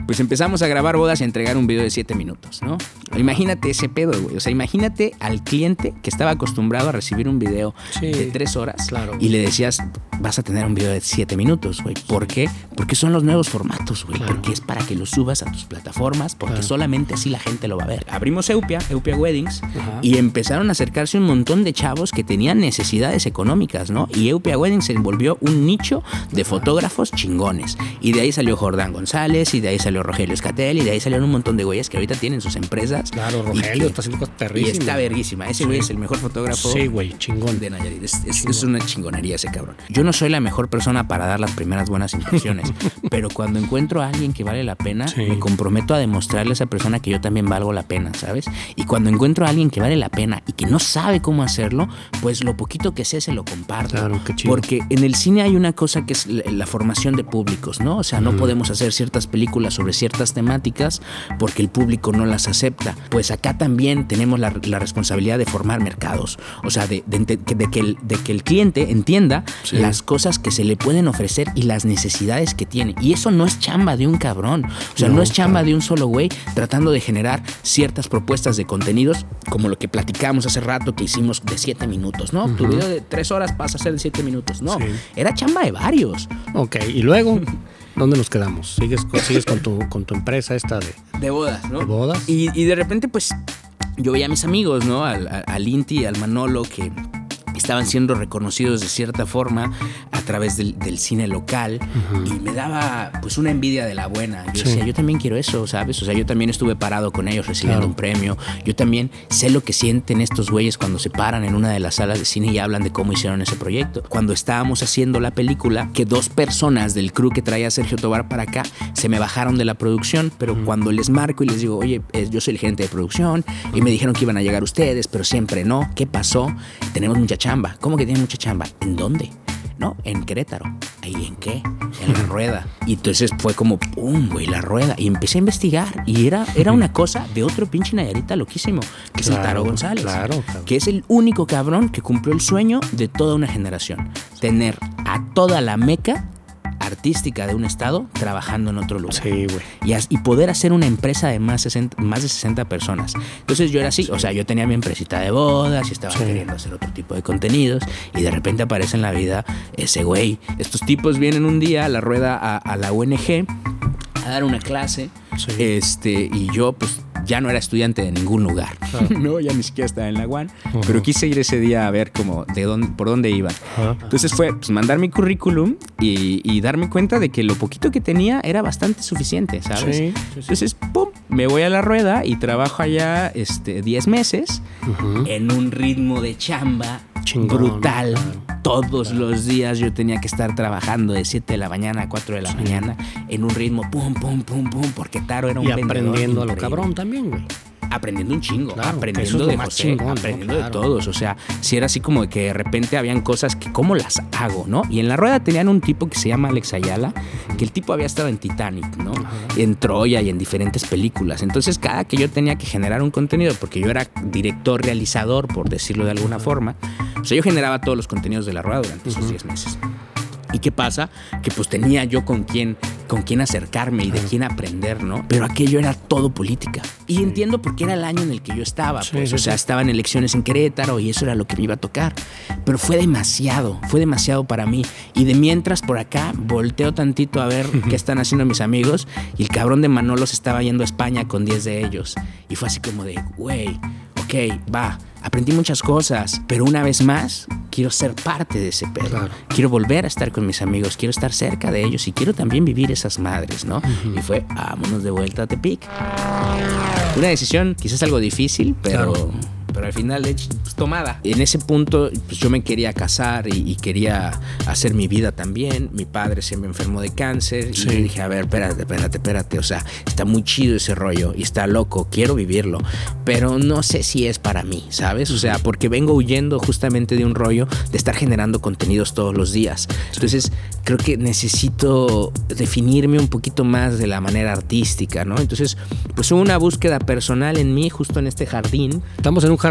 Pues empezamos a grabar bodas y a entregar un video de 7 minutos, ¿no? Imagínate ese pedo, güey. O sea, imagínate al cliente que estaba acostumbrado a recibir un video Sí, de 3 horas claro. y le decías, vas a tener un video de 7 minutos, güey. ¿Por qué? Porque son los nuevos formatos, güey. Claro. Porque es para que lo subas a tus plataformas, porque Claro. solamente así la gente lo va a ver. Abrimos Eupia, Eupia Weddings, Ajá. y empezaron a acercarse un montón de chavos que tenían necesidades económicas, ¿no? Y Eupia Weddings se envolvió un nicho de fotógrafos chingones. Y de ahí salió Jordán González, y de ahí salió Rogelio Escatel, y de ahí salieron un montón de güeyes que ahorita tienen sus empresas. Claro, y Rogelio que- está haciendo cosas Y perrísimas. está verguísima. Ese güey es el mejor fotógrafo Sí, güey, chingón. de Nayarit. Es, es- es una chingonería ese cabrón. Yo no soy la mejor persona para dar las primeras buenas impresiones, *laughs* pero cuando encuentro a alguien que vale la pena, Sí. me comprometo a demostrarle a esa persona que yo también valgo la pena, ¿sabes? Y cuando encuentro a alguien que vale la pena y que no sabe cómo hacerlo, pues lo poquito que sé se lo comparto. Claro, qué chido. Porque en el cine hay una cosa que es la, la formación de públicos, ¿no? O sea, no podemos hacer ciertas películas sobre sobre ciertas temáticas porque el público no las acepta. Pues acá también tenemos la, la responsabilidad de formar mercados, o sea, de, de, de, que, el, de que el cliente entienda sí. las cosas que se le pueden ofrecer y las necesidades que tiene. Y eso no es chamba de un cabrón, o sea, no, no es chamba de un solo güey tratando de generar ciertas propuestas de contenidos como lo que platicamos hace rato que hicimos de 7 minutos, ¿no? Uh -huh. Tu video de 3 horas pasa a ser de 7 minutos, no, sí. era chamba de varios. Ok, y luego... *laughs* ¿Dónde nos quedamos? ¿Sigues, sigues con, tu, con tu empresa esta de... De bodas, ¿no? De bodas. Y, y de repente, pues, yo veía a mis amigos, ¿no? Al, al Inti, al Manolo, que estaban siendo reconocidos de cierta forma a través del, del cine local uh -huh. y me daba pues una envidia de la buena. Yo sí. decía, yo también quiero eso, ¿sabes? O sea, yo también estuve parado con ellos recibiendo claro. un premio. Yo también sé lo que sienten estos güeyes cuando se paran en una de las salas de cine y hablan de cómo hicieron ese proyecto. Cuando estábamos haciendo la película, que dos personas del crew que traía Sergio Tobar para acá se me bajaron de la producción, pero uh -huh. cuando les marco y les digo, oye, yo soy el gerente de producción y me dijeron que iban a llegar ustedes, pero siempre no. ¿Qué pasó? Tenemos mucha chamba. ¿Cómo que tiene mucha chamba? ¿En dónde? No, en Querétaro. ¿Ahí en qué? En la rueda. Y entonces fue como, ¡pum! güey, la rueda. Y empecé a investigar. Y era, era una cosa de otro pinche Nayarita loquísimo, que claro, es el Taro González. Claro, claro. Que es el único cabrón que cumplió el sueño de toda una generación. Tener a toda la meca artística de un estado trabajando en otro lugar. Sí, güey. Y, y, poder hacer una empresa de más, 60, más de 60 personas. Entonces yo era así, sí. o sea, yo tenía mi empresita de bodas y estaba sí. queriendo hacer otro tipo de contenidos y de repente aparece en la vida ese güey. Estos tipos vienen un día a la rueda a, a la UNG a dar una clase este, y yo pues ya no era estudiante de ningún lugar. No, ya ni siquiera estaba en la UAN. Uh -huh. Pero quise ir ese día a ver como de dónde, por dónde iba. Uh -huh. Entonces fue pues, mandar mi currículum y, y, darme cuenta de que lo poquito que tenía era bastante suficiente, ¿sabes? Sí, sí, Entonces, pum, me voy a la rueda y trabajo allá este, 10 meses uh -huh. en un ritmo de chamba Chingón, brutal. Todos los días yo tenía que estar trabajando de 7 de la mañana a 4 de la sí. mañana en un ritmo pum, pum, pum, pum, porque Taro era un Y aprendiendo a lo cabrón también, güey aprendiendo un chingo, claro, aprendiendo de José, chingón, aprendiendo ¿no? claro. de todos. O sea, si era así como que de repente habían cosas que, ¿cómo las hago, no? Y en la rueda tenían un tipo que se llama Alex Ayala, que el tipo había estado en Titanic, ¿no? En Troya y en diferentes películas. Entonces, cada que yo tenía que generar un contenido, porque yo era director, realizador, por decirlo de alguna forma, o sea, yo generaba todos los contenidos de la rueda durante esos 10 meses. ¿Y qué pasa? Que pues tenía yo con quién, con quién acercarme y de quién aprender, ¿no? Pero aquello era todo política. Y entiendo por qué era el año en el que yo estaba, pues, sí, sí, o sea, sí. estaban elecciones en Querétaro y eso era lo que me iba a tocar. Pero fue demasiado, fue demasiado para mí. Y de mientras por acá volteo tantito a ver qué están haciendo mis amigos y el cabrón de Manolo se estaba yendo a España con 10 de ellos. Y fue así como de, güey, ok, va, aprendí muchas cosas, pero una vez más quiero ser parte de ese pedo. Claro. Quiero volver a estar con mis amigos, quiero estar cerca de ellos y quiero también vivir esas madres, ¿no? Uh -huh. Y fue, vámonos de vuelta a Tepic. Una decisión quizás algo difícil, pero... Claro pero al final pues, tomada. En ese punto pues, yo me quería casar y, y, quería hacer mi vida también. Mi padre se me enfermó de cáncer sí. y dije, a ver, espérate, espérate, espérate. O sea, está muy chido ese rollo y está loco, quiero vivirlo, pero no sé si es para mí, ¿sabes? O sea, porque vengo huyendo justamente de un rollo de estar generando contenidos todos los días. Entonces, creo que necesito definirme un poquito más de la manera artística, ¿no? Entonces, pues hubo una búsqueda personal en mí justo en este jardín. Estamos en un jardín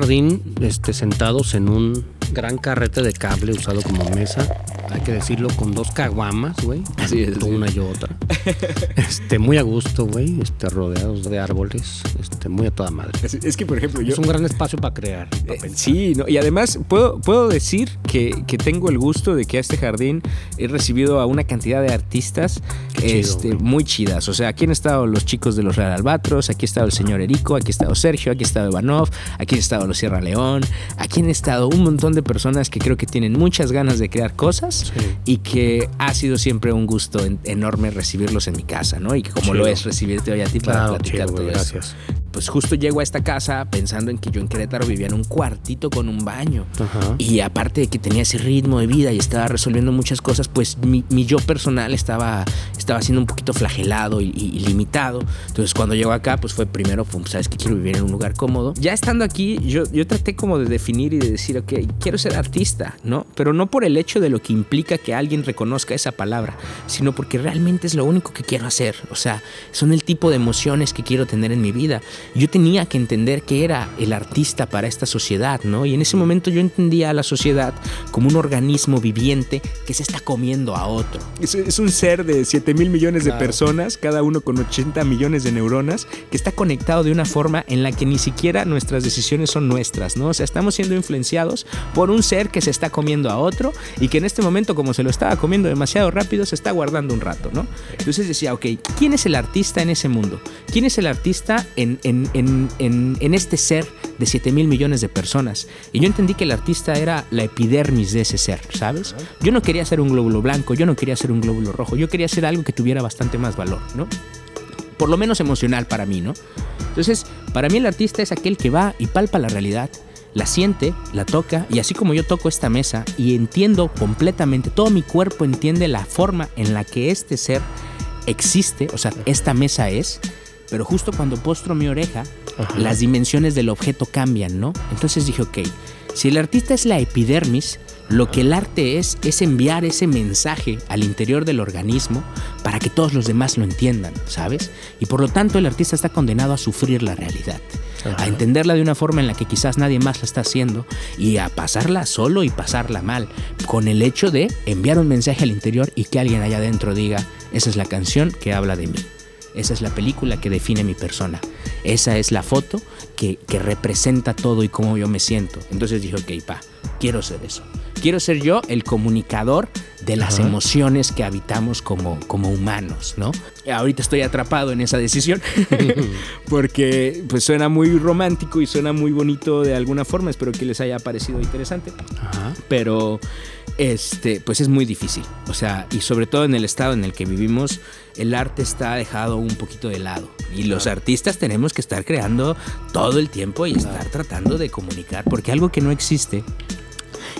este, sentados en un gran carrete de cable usado como mesa. Hay que decirlo, con dos caguamas, güey. Así es. Una y otra. este, muy a gusto, güey. Este, rodeados de árboles. Este, muy a toda madre. Es, es que, por ejemplo, yo. Es un gran espacio para crear. Para eh, sí, no, y además puedo, puedo decir que, que, tengo el gusto de que a este jardín he recibido a una cantidad de artistas chido, este, muy chidas. O sea, aquí han estado los chicos de los Real Albatros, aquí ha estado el señor Erico, aquí ha estado Sergio, aquí ha estado Ivanov, aquí ha estado los Sierra León, aquí han estado un montón de personas que creo que tienen muchas ganas de crear cosas sí. y que ha sido siempre un gusto en, enorme recibirlos en mi casa, ¿no? Y que como chido. lo es recibirte hoy a ti para platicar chido, todo gracias. eso pues justo llego a esta casa pensando en que yo en Querétaro vivía en un cuartito con un baño. Ajá. Y aparte de que tenía ese ritmo de vida y estaba resolviendo muchas cosas, pues mi, mi yo personal estaba, estaba siendo un poquito flagelado y, y- y limitado. Entonces cuando llego acá, pues fue primero, pues, sabes que quiero vivir en un lugar cómodo. Ya estando aquí, yo, yo traté como de definir y de decir, ok, quiero ser artista, ¿no? Pero no por el hecho de lo que implica que alguien reconozca esa palabra, sino porque realmente es lo único que quiero hacer. O sea, son el tipo de emociones que quiero tener en mi vida. Yo tenía que entender que era el artista para esta sociedad, ¿no? Y en ese momento yo entendía a la sociedad como un organismo viviente que se está comiendo a otro. Es, es un ser de 7 mil millones de Claro. personas, cada uno con 80 millones de neuronas, que está conectado de una forma en la que ni siquiera nuestras decisiones son nuestras, ¿no? O sea, estamos siendo influenciados por un ser que se está comiendo a otro y que en este momento, como se lo estaba comiendo demasiado rápido, se está guardando un rato, ¿no? Entonces decía, ok, ¿quién es el artista en ese mundo? ¿Quién es el artista en, en- en- en- en este ser de 7 mil millones de personas? Y yo entendí que el artista era la epidermis de ese ser, ¿sabes? Yo no quería ser un glóbulo blanco, yo no quería ser un glóbulo rojo, yo quería ser algo que tuviera bastante más valor, ¿no? Por lo menos emocional para mí, ¿no? Entonces, para mí el artista es aquel que va y palpa la realidad, la siente, la toca, y así como yo toco esta mesa y entiendo completamente, todo mi cuerpo entiende la forma en la que este ser existe, o sea, esta mesa es, pero justo cuando postro mi oreja, Ajá. las dimensiones del objeto cambian, ¿no? Entonces dije, ok, si el artista es la epidermis, lo que el arte es es enviar ese mensaje al interior del organismo para que todos los demás lo entiendan, ¿sabes? Y por lo tanto el artista está condenado a sufrir la realidad, a entenderla de una forma en la que quizás nadie más la está haciendo y a pasarla solo y pasarla mal, con el hecho de enviar un mensaje al interior y que alguien allá adentro diga, esa es la canción que habla de mí. Esa es la película que define mi persona. Esa es la foto que, que representa todo y cómo yo me siento. Entonces dije, ok, pa, quiero ser eso. Quiero ser yo el comunicador de las emociones que habitamos como, como humanos, ¿no? Ahorita estoy atrapado en esa decisión *laughs* *laughs* porque pues suena muy romántico y suena muy bonito de alguna forma. Espero que les haya parecido interesante pero este pues es muy difícil o sea y sobre todo en el estado en el que vivimos el arte está dejado un poquito de lado y los artistas tenemos que estar creando todo el tiempo y estar tratando de comunicar porque algo que no existe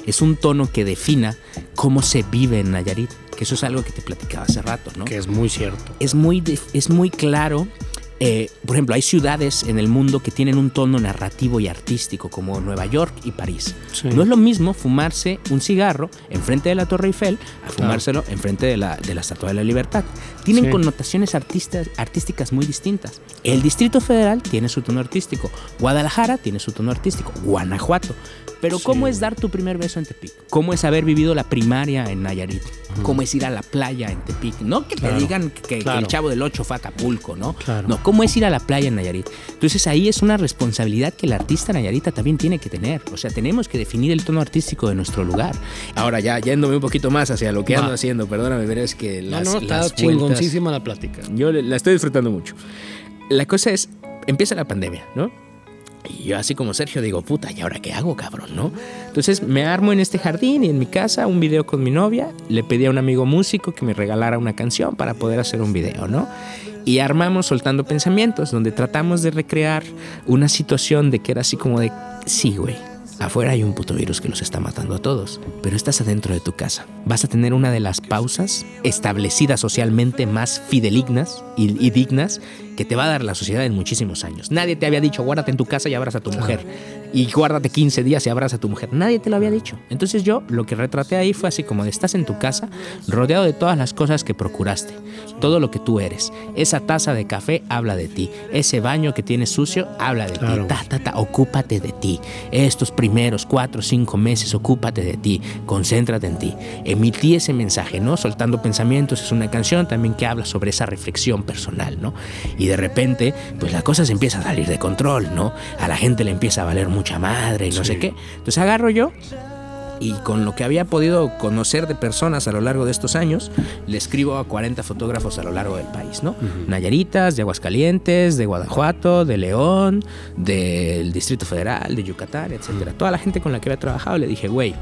es un tono que defina cómo se vive en Nayarit que eso es algo que te platicaba hace rato no Que es muy cierto. es muy, es muy claro. Eh, por ejemplo, hay ciudades en el mundo que tienen un tono narrativo y artístico, como Nueva York y París. Sí. No es lo mismo fumarse un cigarro enfrente de la Torre Eiffel a fumárselo enfrente de la, de la Estatua de la Libertad. Tienen Sí. connotaciones artistas, artísticas muy distintas. El Distrito Federal tiene su tono artístico, Guadalajara tiene su tono artístico, Guanajuato. Pero Sí, ¿cómo es dar tu primer beso en Tepic? ¿Cómo es haber vivido la primaria en Nayarit? ¿Cómo es ir a la playa en Tepic? No que te Claro, digan que, el chavo del 8 fue a Acapulco, ¿no? Claro. No, ¿cómo es ir a la playa en Nayarit? Entonces ahí es una responsabilidad que el artista Nayarita también tiene que tener. O sea, tenemos que definir el tono artístico de nuestro lugar. Ahora ya, yéndome un poquito más hacia lo que Va. ando haciendo, perdóname, pero es que No, las, no, está las vueltas- chingoncísima la plática. yo la estoy disfrutando mucho. La cosa es, empieza la pandemia, ¿no? Y yo así como Sergio digo, puta, ¿y ahora qué hago, cabrón, no? Entonces me armo en este jardín y en mi casa un video con mi novia. Le pedí a un amigo músico que me regalara una canción para poder hacer un video, ¿no? Y armamos Soltando Pensamientos, donde tratamos de recrear una situación de que era así como de, sí, güey, afuera hay un puto virus que los está matando a todos, pero estás adentro de tu casa. Vas a tener una de las pausas establecidas socialmente más fidelignas y, y dignas que te va a dar la sociedad en muchísimos años. Nadie te había dicho, guárdate en tu casa y abraza a tu mujer. Y guárdate 15 días y abraza a tu mujer. Nadie te lo había dicho. Entonces yo lo que retraté ahí fue así como de estás en tu casa, rodeado de todas las cosas que procuraste. Todo lo que tú eres. Esa taza de café habla de ti. Ese baño que tienes sucio habla de Claro. ti. Ta, ta, ta, ocúpate de ti. Estos primeros cuatro o cinco meses, ocúpate de ti. Concéntrate en ti. Emití ese mensaje, ¿no? Soltando pensamientos es una canción también que habla sobre esa reflexión personal, ¿no? Y de repente, pues la cosa se empieza a salir de control, ¿no? A la gente le empieza a valer mucha madre y no Sí. sé qué. Entonces agarro yo y con lo que había podido conocer de personas a lo largo de estos años, le escribo a 40 fotógrafos a lo largo del país, ¿no? Nayaritas, de Aguascalientes, de Guanajuato, de León, del Distrito Federal, de Yucatán, etcétera. Toda la gente con la que había trabajado le dije, güey,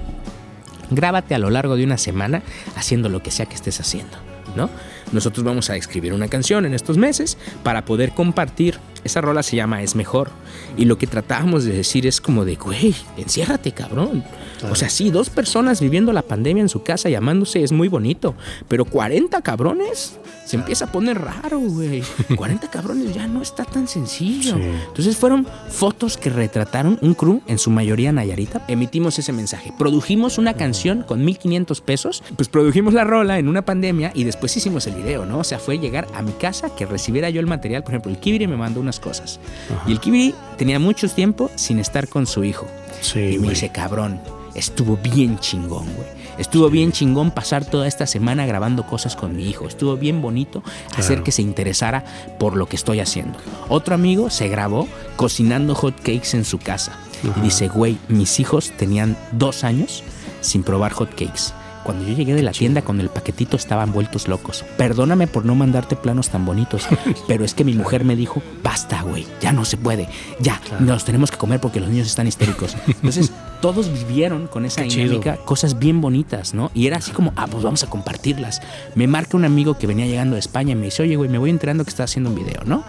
grábate a lo largo de una semana haciendo lo que sea que estés haciendo, ¿no? Nosotros vamos a escribir una canción en estos meses para poder compartir esa rola se llama Es Mejor. Y lo que tratábamos de decir es como de, güey, enciérrate, cabrón. O sea, sí, dos personas viviendo la pandemia en su casa llamándose es muy bonito, pero 40 cabrones se empieza a poner raro, güey. *laughs* 40 cabrones ya no está tan sencillo. Entonces fueron fotos que retrataron un crew, en su mayoría Nayarita. Emitimos ese mensaje. Produjimos una canción con 1500 pesos. Pues produjimos la rola en una pandemia y después hicimos el video, ¿no? O sea, fue llegar a mi casa que recibiera yo el material. Por ejemplo, el Kibiri me mandó unas cosas. Y el Kibiri tenía mucho tiempo sin estar con su hijo. y me dice, cabrón, estuvo bien chingón, güey. Estuvo bien chingón pasar toda esta semana grabando cosas con mi hijo. Estuvo bien bonito hacer que se interesara por lo que estoy haciendo. Otro amigo se grabó cocinando hot cakes en su casa. Y dice, güey, mis hijos tenían dos años sin probar hot cakes. Cuando yo llegué de la tienda con el paquetito estaban vueltos locos. Perdóname por no mandarte planos tan bonitos, *laughs* pero es que mi mujer me dijo, basta, güey, ya no se puede, ya, nos tenemos que comer porque los niños están histéricos. *laughs* Entonces, todos vivieron con esa dinámica cosas bien bonitas, ¿no? Y era así como, ah, pues vamos a compartirlas. Me marca un amigo que venía llegando de España y me dice, oye, güey, me voy enterando que estás haciendo un video, ¿no?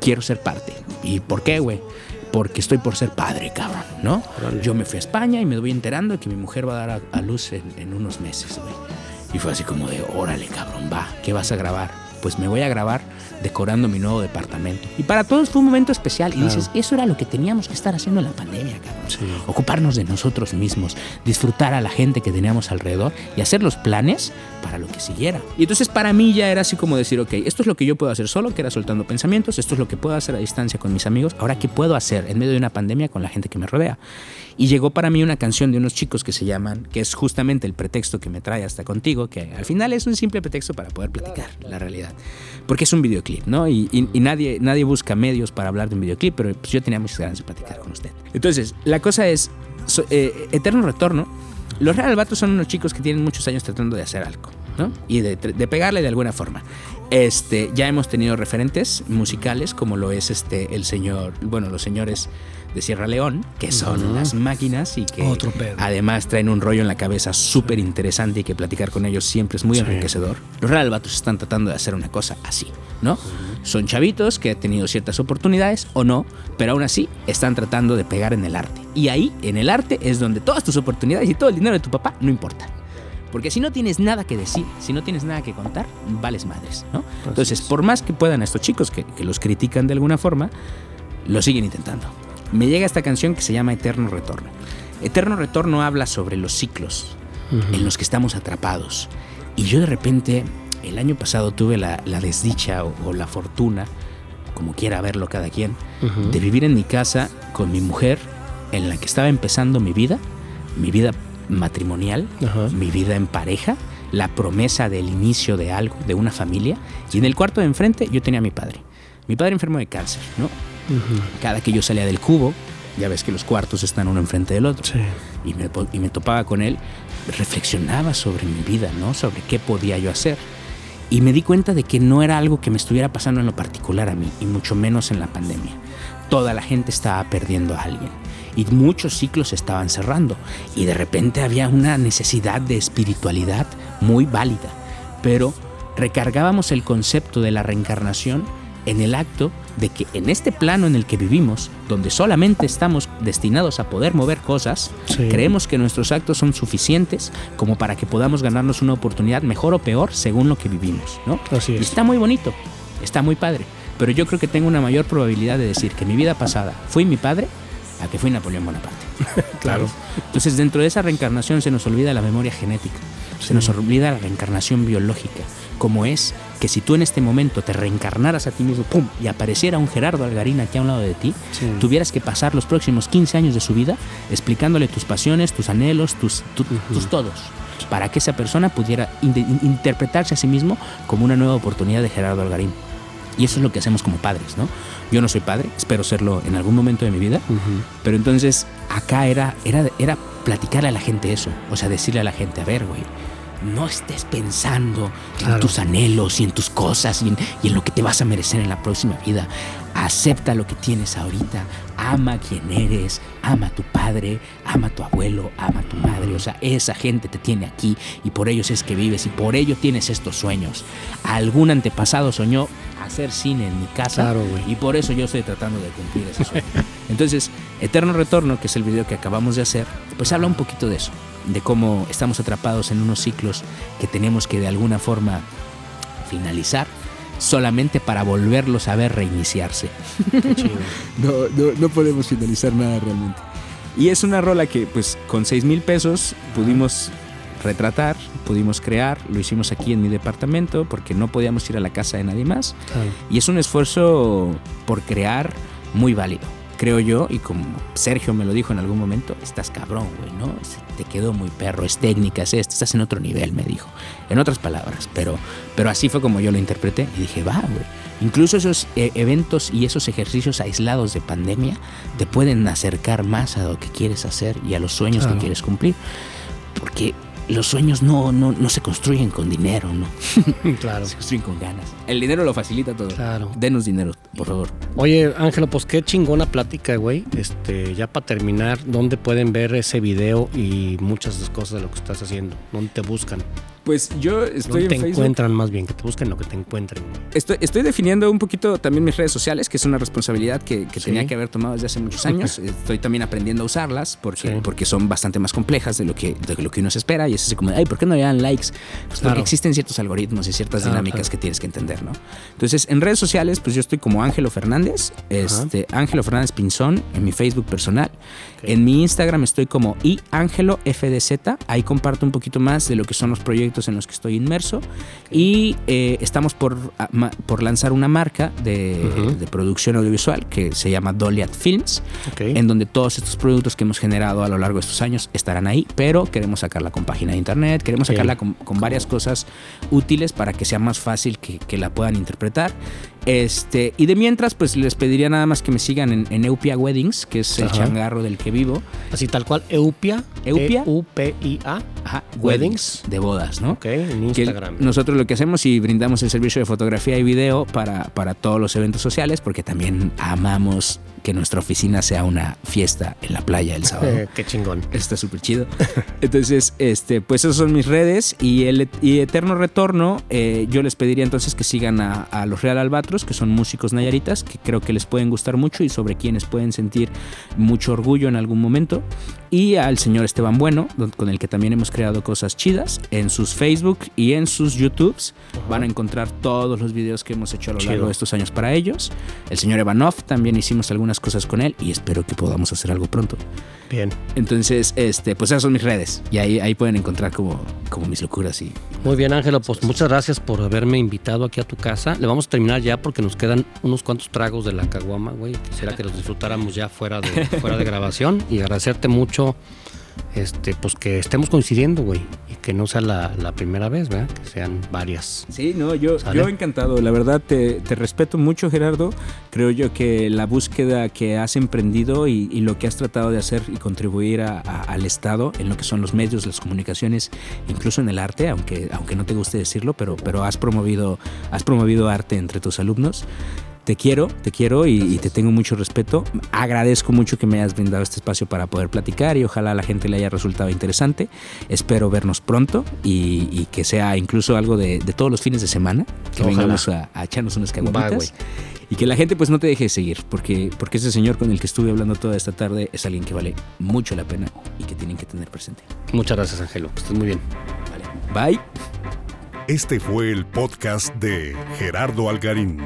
Quiero ser parte. ¿Y por qué, güey? Porque estoy por ser padre, cabrón, ¿no? Yo me fui a España y me voy enterando de que mi mujer va a dar a, luz en, en, unos meses, güey. Y fue así como de, órale, cabrón, va, ¿qué vas a grabar? Pues me voy a grabar decorando mi nuevo departamento. Y para todos fue un momento especial. Y dices, eso era lo que teníamos que estar haciendo en la pandemia, cabrón. Ocuparnos de nosotros mismos, disfrutar a la gente que teníamos alrededor y hacer los planes para lo que siguiera. Y entonces para mí ya era así como decir, ok, esto es lo que yo puedo hacer solo, que era soltando pensamientos, esto es lo que puedo hacer a distancia con mis amigos, ahora qué puedo hacer en medio de una pandemia con la gente que me rodea. Y llegó para mí una canción de unos chicos que se llaman, que es justamente el pretexto que me trae hasta contigo, que al final es un simple pretexto para poder platicar la realidad. Porque es un videoclip, ¿no? Y, nadie, nadie busca medios para hablar de un videoclip, pero pues yo tenía muchas ganas de platicar con usted. Entonces, la cosa es, eh, Eterno Retorno, los Real Albatros son unos chicos que tienen muchos años tratando de hacer algo, ¿no? Y de, de pegarle de alguna forma. Este, ya hemos tenido referentes musicales como lo es este el señor, bueno, los señores de Sierra León, que son las máquinas y que además traen un rollo en la cabeza súper interesante y que platicar con ellos siempre es muy enriquecedor. Los Real Albatros están tratando de hacer una cosa así, ¿no? Son chavitos que han tenido ciertas oportunidades o no, pero aún así están tratando de pegar en el arte. Y ahí, en el arte, es donde todas tus oportunidades y todo el dinero de tu papá no importan. Porque si no tienes nada que decir, si no tienes nada que contar, vales madres, ¿no? Entonces, por más que puedan estos chicos que, los critican de alguna forma, lo siguen intentando. Me llega esta canción que se llama Eterno Retorno. Eterno Retorno habla sobre los ciclos en los que estamos atrapados. Y yo de repente, el año pasado tuve la, desdicha o, la fortuna, como quiera verlo cada quien, de vivir en mi casa con mi mujer en la que estaba empezando mi vida, mi vida matrimonial, mi vida en pareja, la promesa del inicio de algo, de una familia. Y en el cuarto de enfrente yo tenía a mi padre. Mi padre enfermo de cáncer, ¿no? Cada que yo salía del cubo, ya ves que los cuartos están uno enfrente del otro, y, me, y me topaba con él, reflexionaba sobre mi vida, ¿no? Sobre qué podía yo hacer. Y me di cuenta de que no era algo que me estuviera pasando en lo particular a mí, y mucho menos en la pandemia. Toda la gente estaba perdiendo a alguien y muchos ciclos estaban cerrando y de repente había una necesidad de espiritualidad muy válida, pero recargábamos el concepto de la reencarnación en el acto de que en este plano en el que vivimos, donde solamente estamos destinados a poder mover cosas, creemos que nuestros actos son suficientes como para que podamos ganarnos una oportunidad mejor o peor según lo que vivimos, ¿no? Así es. está muy bonito, está muy padre, pero yo creo que tengo una mayor probabilidad de decir que mi vida pasada fui mi padre a que fui Napoleón Bonaparte. *laughs* claro. Entonces, dentro de esa reencarnación se nos olvida la memoria genética, se nos olvida la reencarnación biológica, como es que si tú en este momento te reencarnaras a ti mismo, ¡pum! y apareciera un Gerardo Algarín aquí a un lado de ti, tuvieras que pasar los próximos 15 años de su vida explicándole tus pasiones, tus anhelos, tus, tus todos, para que esa persona pudiera interpretarse a sí mismo como una nueva oportunidad de Gerardo Algarín. Y eso es lo que hacemos como padres, ¿no? Yo no soy padre, espero serlo en algún momento de mi vida, pero entonces acá era, era, era platicarle a la gente eso, o sea, decirle a la gente, a ver, güey, no estés pensando en tus anhelos y en tus cosas y en, y en, lo que te vas a merecer en la próxima vida. Acepta lo que tienes ahorita, ama quien eres, ama a tu padre, ama a tu abuelo, ama a tu madre. O sea, esa gente te tiene aquí y por ellos es que vives y por ello tienes estos sueños. Algún antepasado soñó hacer cine en mi casa Claro, y por eso yo estoy tratando de cumplir ese sueño. Entonces, Eterno Retorno, que es el video que acabamos de hacer, pues habla un poquito de eso, de cómo estamos atrapados en unos ciclos que tenemos que de alguna forma finalizar solamente para volverlos a ver reiniciarse. no, no, no podemos finalizar nada realmente. Y es una rola que pues con 6 mil pesos pudimos retratar, pudimos crear, lo hicimos aquí en mi departamento porque no podíamos ir a la casa de nadie más. Claro. Y es un esfuerzo por crear muy válido, creo yo, y como Sergio me lo dijo en algún momento, estás cabrón, güey, ¿no? Se te quedó muy perro, es técnica, es esto, estás en otro nivel, me dijo. En otras palabras, pero, pero así fue como yo lo interpreté y dije, va, güey. Incluso esos eh, eventos y esos ejercicios aislados de pandemia te pueden acercar más a lo que quieres hacer y a los sueños Claro. que quieres cumplir. Porque los sueños no, no, no se construyen con dinero, ¿no? *laughs* Claro. Se construyen con ganas. El dinero lo facilita todo. Claro. Denos dinero, por favor. Oye, Ángelo, pues qué chingona plática, güey. Este, ya para terminar, ¿dónde pueden ver ese video y muchas de las cosas de lo que estás haciendo? ¿Dónde te buscan? Pues yo estoy ¿Dónde en te Facebook. encuentran más bien? Que te busquen lo que te encuentren. Estoy, estoy definiendo un poquito también mis redes sociales, que es una responsabilidad que, que Sí. tenía que haber tomado desde hace muchos años. Estoy también aprendiendo a usarlas porque, Sí. porque son bastante más complejas de lo, que, de lo que uno se espera. Y es así como, ay, ¿por qué no le dan likes? Pues porque existen ciertos algoritmos y ciertas Claro, dinámicas claro. que tienes que entender, ¿no? Entonces, en redes sociales, pues yo estoy como Ángelo Fernández, este, Ángelo Fernández Pinzón, en mi Facebook personal. En mi Instagram estoy como iAngeloFDZ. Ahí comparto un poquito más de lo que son los proyectos en los que estoy inmerso. Y eh, estamos por, a- ma- por lanzar una marca de, producción audiovisual que se llama Doliat Films, en donde todos estos productos que hemos generado a lo largo de estos años estarán ahí, pero queremos sacarla con página de internet, queremos sacarla con, con varias cosas útiles para que sea más fácil que, que la puedan interpretar. Este, y de mientras, pues les pediría nada más que me sigan en, en Eupia Weddings, que es el Ajá. changarro del que vivo. Así tal cual, Eupia. Eupia. E-U-P-I-A. Ajá, Weddings. de bodas, ¿no? Ok, en que Instagram. nosotros lo que hacemos y brindamos el servicio de fotografía y video para, para todos los eventos sociales, porque también amamos que nuestra oficina sea una fiesta en la playa el sábado. *laughs* Qué chingón. Está súper chido. *laughs* Entonces, este, pues esas son mis redes y el y Eterno Retorno, eh, yo les pediría entonces que sigan a, a los Real Albatros, que son músicos nayaritas, que creo que les pueden gustar mucho y sobre quienes pueden sentir mucho orgullo en algún momento. Y al señor Esteban Bueno, con el que también hemos creado cosas chidas. En sus Facebook y en sus YouTubes van a encontrar todos los videos que hemos hecho a lo Chido. largo de estos años para ellos. El señor Evanov también hicimos algunas cosas con él y espero que podamos hacer algo pronto. Bien. Entonces, este, pues esas son mis redes. Y ahí, ahí pueden encontrar como, como mis locuras y. Muy bien, Ángelo, pues muchas gracias por haberme invitado aquí a tu casa. Le vamos a terminar ya porque nos quedan unos cuantos tragos de la caguama, güey. Quisiera que los disfrutáramos ya fuera de, fuera de grabación y agradecerte mucho este, pues que estemos coincidiendo, güey. Y que no sea la, la primera vez, ¿verdad? Que sean varias. Sí, no, yo, ¿Sale? yo encantado. La verdad, te, te respeto mucho, Gerardo. Creo yo que la búsqueda que has emprendido y, y lo que has tratado de hacer y contribuir a- a- al Estado en lo que son los medios, las comunicaciones, incluso en el arte, aunque, aunque no te guste decirlo, pero, pero has, promovido, has promovido arte entre tus alumnos. Te quiero, te quiero y, y te tengo mucho respeto. Agradezco mucho que me hayas brindado este espacio para poder platicar y ojalá a la gente le haya resultado interesante. Espero vernos pronto y, y que sea incluso algo de, de todos los fines de semana, que Ojalá. vengamos a, a echarnos unas caguamitas. Y que la gente pues no te deje de seguir, porque, porque ese señor con el que estuve hablando toda esta tarde es alguien que vale mucho la pena y que tienen que tener presente. Muchas gracias, Ángelo. Que estés muy bien. Vale. Bye. Este fue el podcast de Gerardo Algarín.